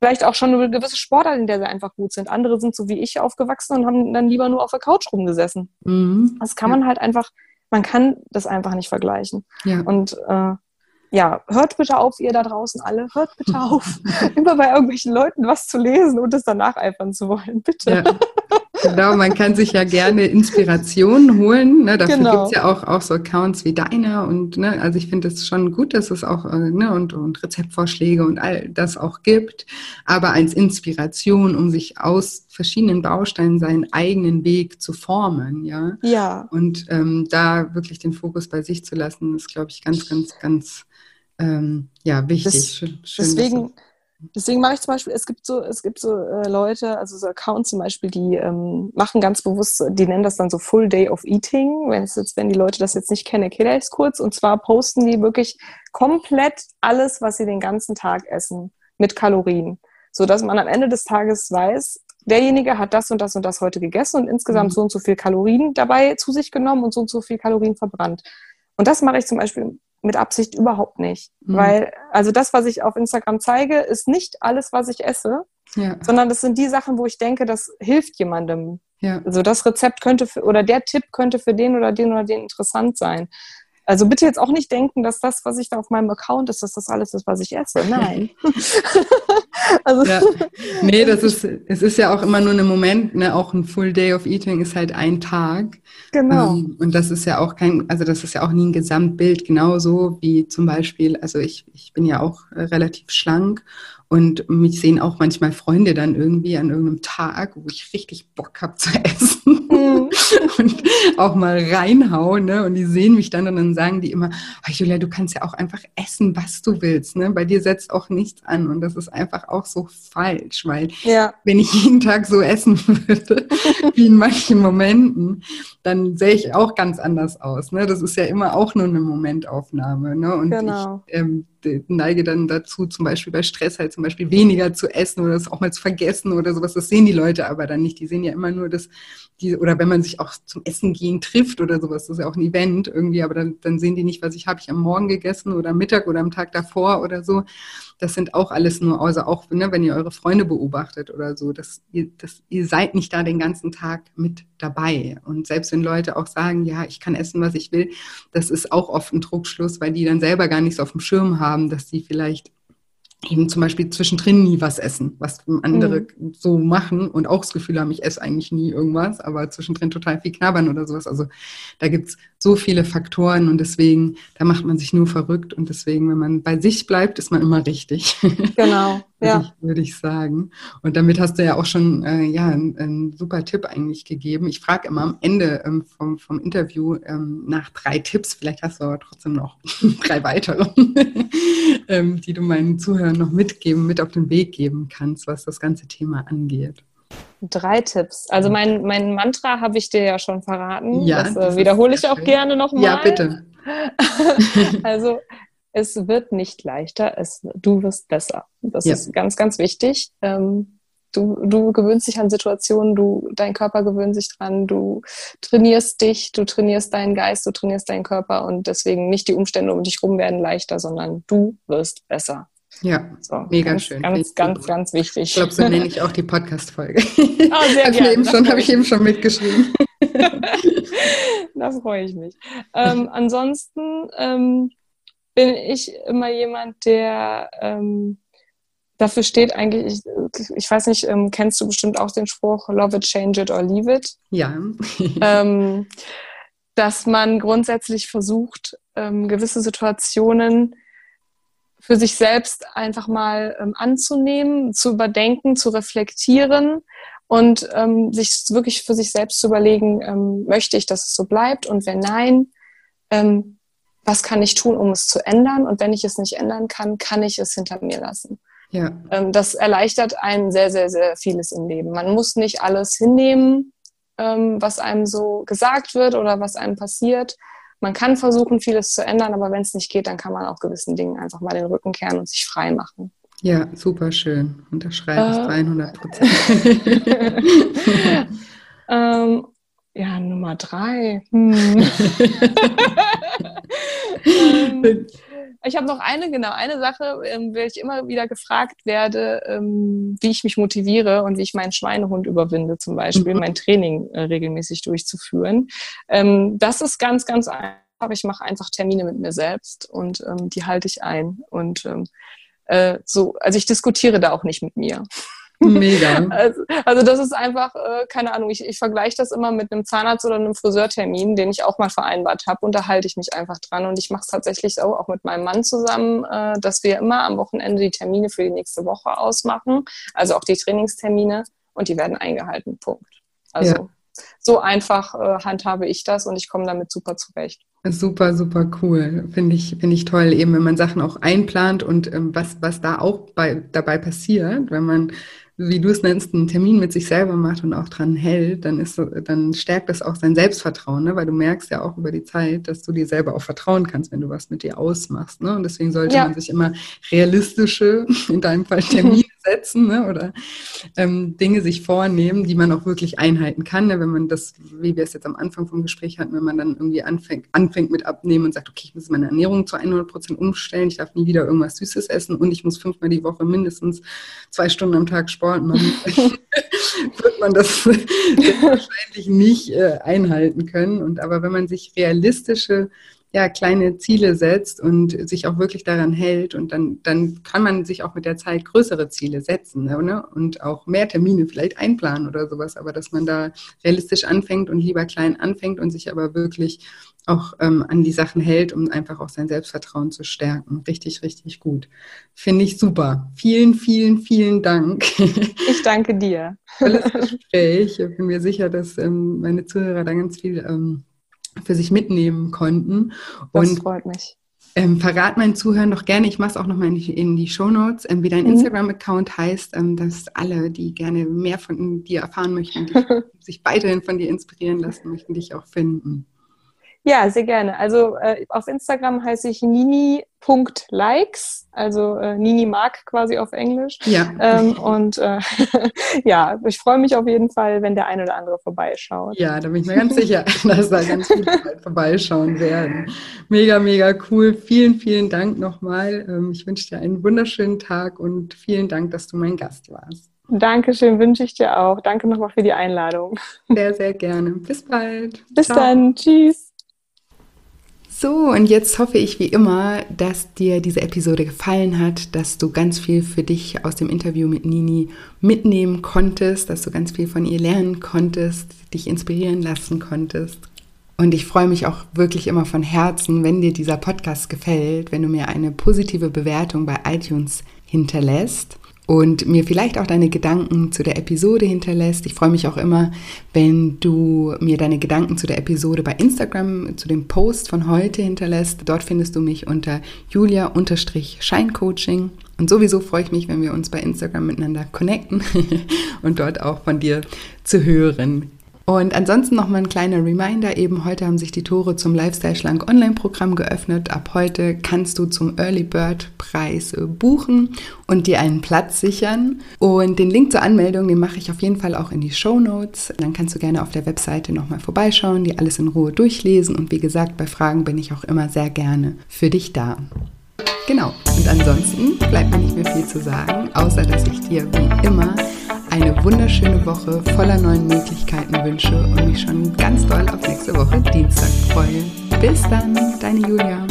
Vielleicht auch schon eine gewisse Sportart, in der sie einfach gut sind. Andere sind so wie ich aufgewachsen und haben dann lieber nur auf der Couch rumgesessen. Mhm. Das kann man halt einfach, man kann das einfach nicht vergleichen. Ja. Und äh, ja, hört bitte auf, ihr da draußen alle, hört bitte *laughs* auf, *laughs* immer bei irgendwelchen Leuten was zu lesen und es danach eifern zu wollen. Bitte. Ja. *laughs* Genau, man kann sich ja gerne Inspirationen holen. Ne? Dafür genau. gibt es ja auch, auch so Accounts wie deiner. Und ne, also ich finde es schon gut, dass es auch äh, ne, und, und Rezeptvorschläge und all das auch gibt. Aber als Inspiration, um sich aus verschiedenen Bausteinen seinen eigenen Weg zu formen, ja. Ja. Und ähm, da wirklich den Fokus bei sich zu lassen, ist, glaube ich, ganz, ganz, ganz ähm, ja, wichtig. Das, schön, deswegen, deswegen mache ich zum Beispiel, es gibt so, es gibt so äh, Leute, also so Accounts zum Beispiel, die ähm, machen ganz bewusst, die nennen das dann so Full Day of Eating. Wenn es jetzt, wenn die Leute das jetzt nicht kennen, erkläre ich es kurz. Und zwar posten die wirklich komplett alles, was sie den ganzen Tag essen, mit Kalorien. So dass man am Ende des Tages weiß, derjenige hat das und das und das heute gegessen und insgesamt mhm. so und so viel Kalorien dabei zu sich genommen und so und so viel Kalorien verbrannt. Und das mache ich zum Beispiel mit Absicht überhaupt nicht. Mhm. Weil, also das, was ich auf Instagram zeige, ist nicht alles, was ich esse, ja. sondern das sind die Sachen, wo ich denke, das hilft jemandem. Ja. Also das Rezept könnte für, oder der Tipp könnte für den oder den oder den interessant sein. Also bitte jetzt auch nicht denken, dass das, was ich da auf meinem Account ist, dass das alles ist, was ich esse. Nein. *laughs* also ja. Nee, das ist, es ist ja auch immer nur ein Moment, ne? Auch ein Full Day of Eating ist halt ein Tag. Genau. Ähm, und das ist ja auch kein, also das ist ja auch nie ein Gesamtbild, genauso wie zum Beispiel, also ich, ich bin ja auch relativ schlank und mich sehen auch manchmal Freunde dann irgendwie an irgendeinem Tag, wo ich richtig Bock habe zu *laughs* essen mhm. und auch mal reinhauen. Ne? Und die sehen mich dann und dann sagen die immer, oh, Julia, du kannst ja auch einfach essen, was du willst. Ne? Bei dir setzt auch nichts an. Und das ist einfach auch so falsch, weil ja. wenn ich jeden Tag so essen *laughs* würde, wie in manchen Momenten, dann sähe ich auch ganz anders aus. Ne? Das ist ja immer auch nur eine Momentaufnahme. Ne? Und genau. ich ähm, neige dann dazu, zum Beispiel bei Stress halt zum Beispiel weniger zu essen oder das auch mal zu vergessen oder sowas. Das sehen die Leute aber dann nicht. Die sehen ja immer nur das, die, oder wenn man sich auch zum Essen gehen trifft oder sowas, das ist ja auch ein Event irgendwie, aber dann, dann sehen die nicht, was ich habe ich am Morgen gegessen oder am Mittag oder am Tag davor oder so. Das sind auch alles nur, also auch, ne, wenn ihr eure Freunde beobachtet oder so, dass ihr, dass ihr seid nicht da den ganzen Tag mit dabei. Und selbst wenn Leute auch sagen, ja, ich kann essen, was ich will, das ist auch oft ein Druckschluss, weil die dann selber gar nichts auf dem Schirm haben, dass sie vielleicht eben zum Beispiel zwischendrin nie was essen, was andere mhm. so machen und auch das Gefühl haben, ich esse eigentlich nie irgendwas, aber zwischendrin total viel knabbern oder sowas. Also da gibt's so viele Faktoren und deswegen, da macht man sich nur verrückt und deswegen, wenn man bei sich bleibt, ist man immer richtig. *laughs* Genau. ja. würde, ich, würde ich sagen. Und damit hast du ja auch schon äh, ja, einen, einen super Tipp eigentlich gegeben. Ich frage immer am Ende ähm, vom, vom Interview ähm, nach drei Tipps. Vielleicht hast du aber trotzdem noch *laughs* drei weitere, *laughs* ähm, die du meinen Zuhörern noch mitgeben, mit auf den Weg geben kannst, was das ganze Thema angeht. Drei Tipps. Also mein, mein Mantra habe ich dir ja schon verraten. Ja, das, äh, das wiederhole ich auch schön. gerne nochmal. Ja, bitte. *laughs* *laughs* also es wird nicht leichter, es, du wirst besser. Das ja. ist ganz, ganz wichtig. Ähm, du, du gewöhnst dich an Situationen, du, dein Körper gewöhnt sich dran, du trainierst dich, du trainierst deinen Geist, du trainierst deinen Körper und deswegen nicht die Umstände um dich rum werden leichter, sondern du wirst besser. Ja, so, mega ganz, schön. Ganz, ganz, ganz wichtig. Ich glaube, so nenne ich auch die Podcast-Folge. Oh, *laughs* sehr Habe ich, eben schon, hab ich eben schon mitgeschrieben. *laughs* da freue ich mich. Ähm, *laughs* ansonsten ähm, bin ich immer jemand, der ähm, dafür steht eigentlich, ich, ich weiß nicht, ähm, kennst du bestimmt auch den Spruch, love it, change it or leave it? Ja. ähm, dass man grundsätzlich versucht, ähm, gewisse Situationen für sich selbst einfach mal ähm, anzunehmen, zu überdenken, zu reflektieren und ähm, sich wirklich für sich selbst zu überlegen, ähm, möchte ich, dass es so bleibt und wenn nein, ähm, was kann ich tun, um es zu ändern und wenn ich es nicht ändern kann, kann ich es hinter mir lassen. Ja. Ähm, das erleichtert einen sehr, sehr, sehr vieles im Leben. Man muss nicht alles hinnehmen, ähm, was einem so gesagt wird oder was einem passiert. Man kann versuchen, vieles zu ändern, aber wenn es nicht geht, dann kann man auch gewissen Dingen einfach mal den Rücken kehren und sich frei machen. Ja, super schön. Unterschreibe ich äh, 100 Prozent. *laughs* ähm, ja, Nummer drei. *laughs* Hm. *laughs* ähm, ich habe noch eine, genau, eine Sache, ähm, weil ich immer wieder gefragt werde, ähm, wie ich mich motiviere und wie ich meinen Schweinehund überwinde, zum Beispiel, mhm. mein Training äh, regelmäßig durchzuführen. Ähm, das ist ganz, ganz einfach. Ich mache einfach Termine mit mir selbst und ähm, die halte ich ein. Und ähm, äh, so, also ich diskutiere da auch nicht mit mir. Mega. *laughs* Also, also das ist einfach, äh, keine Ahnung, ich, ich vergleiche das immer mit einem Zahnarzt oder einem Friseurtermin, den ich auch mal vereinbart habe und da halte ich mich einfach dran. Und ich mache es tatsächlich auch, auch mit meinem Mann zusammen, äh, dass wir immer am Wochenende die Termine für die nächste Woche ausmachen, also auch die Trainingstermine und die werden eingehalten. Punkt. Also ja. so einfach äh, handhabe ich das und ich komme damit super zurecht. Super, super cool. Finde ich, finde ich toll, eben wenn man Sachen auch einplant und ähm, was, was da auch bei, dabei passiert, wenn man wie du es nennst, einen Termin mit sich selber macht und auch dran hält, dann ist dann stärkt das auch sein Selbstvertrauen, ne? weil du merkst ja auch über die Zeit, dass du dir selber auch vertrauen kannst, wenn du was mit dir ausmachst. Ne? Und deswegen sollte ja. man sich immer realistische, *laughs* in deinem Fall Termine *laughs* setzen ne? oder ähm, Dinge sich vornehmen, die man auch wirklich einhalten kann. Ne? Wenn man das, wie wir es jetzt am Anfang vom Gespräch hatten, wenn man dann irgendwie anfängt, anfängt mit Abnehmen und sagt, okay, ich muss meine Ernährung zu 100 Prozent umstellen, ich darf nie wieder irgendwas Süßes essen und ich muss fünfmal die Woche mindestens zwei Stunden am Tag Sport machen, *laughs* wird man das *laughs* wahrscheinlich nicht äh, einhalten können. Und aber wenn man sich realistische ja, kleine Ziele setzt und sich auch wirklich daran hält und dann, dann kann man sich auch mit der Zeit größere Ziele setzen ne? und auch mehr Termine vielleicht einplanen oder sowas, aber dass man da realistisch anfängt und lieber klein anfängt und sich aber wirklich auch ähm, an die Sachen hält, um einfach auch sein Selbstvertrauen zu stärken. Richtig, richtig gut. Finde ich super. Vielen, vielen, vielen Dank. Ich danke dir. Tolles Gespräch. Ich bin mir sicher, dass ähm, meine Zuhörer da ganz viel ähm, für sich mitnehmen konnten. Das und freut mich. Ähm, verrat meinen Zuhörern doch gerne, ich mache es auch nochmal in die, in die Shownotes, ähm, wie dein mhm. Instagram-Account heißt, ähm, dass alle, die gerne mehr von dir erfahren möchten, *laughs* sich weiterhin von dir inspirieren lassen möchten, dich auch finden. Ja, sehr gerne. Also äh, auf Instagram heiße ich nini.likes, also äh, Nini mag quasi auf Englisch. Ja. Ähm, und äh, *laughs* ja, ich freue mich auf jeden Fall, wenn der eine oder andere vorbeischaut. Ja, da bin ich mir ganz sicher, *laughs* dass da ganz viele vorbeischauen werden. Mega, mega cool. Vielen, vielen Dank nochmal. Ähm, ich wünsche dir einen wunderschönen Tag und vielen Dank, dass du mein Gast warst. Dankeschön, wünsche ich dir auch. Danke nochmal für die Einladung. Sehr, sehr gerne. Bis bald. Bis Ciao. dann. Tschüss. So, und jetzt hoffe ich wie immer, dass dir diese Episode gefallen hat, dass du ganz viel für dich aus dem Interview mit Nini mitnehmen konntest, dass du ganz viel von ihr lernen konntest, dich inspirieren lassen konntest. Und ich freue mich auch wirklich immer von Herzen, wenn dir dieser Podcast gefällt, wenn du mir eine positive Bewertung bei iTunes hinterlässt und mir vielleicht auch deine Gedanken zu der Episode hinterlässt. Ich freue mich auch immer, wenn du mir deine Gedanken zu der Episode bei Instagram, zu dem Post von heute hinterlässt. Dort findest du mich unter julia-scheincoaching. Und sowieso freue ich mich, wenn wir uns bei Instagram miteinander connecten *laughs* und dort auch von dir zu hören und ansonsten nochmal ein kleiner Reminder, eben heute haben sich die Tore zum Lifestyle Schlank Online-Programm geöffnet. Ab heute kannst du zum Early Bird Preis äh, buchen und dir einen Platz sichern. Und den Link zur Anmeldung, den mache ich auf jeden Fall auch in die Show Notes. Dann kannst du gerne auf der Webseite nochmal vorbeischauen, dir alles in Ruhe durchlesen. Und wie gesagt, bei Fragen bin ich auch immer sehr gerne für dich da. Genau, und ansonsten bleibt mir nicht mehr viel zu sagen, außer dass ich dir wie immer eine wunderschöne Woche voller neuen Möglichkeiten wünsche und mich schon ganz doll auf nächste Woche Dienstag freue. Bis dann, deine Julia.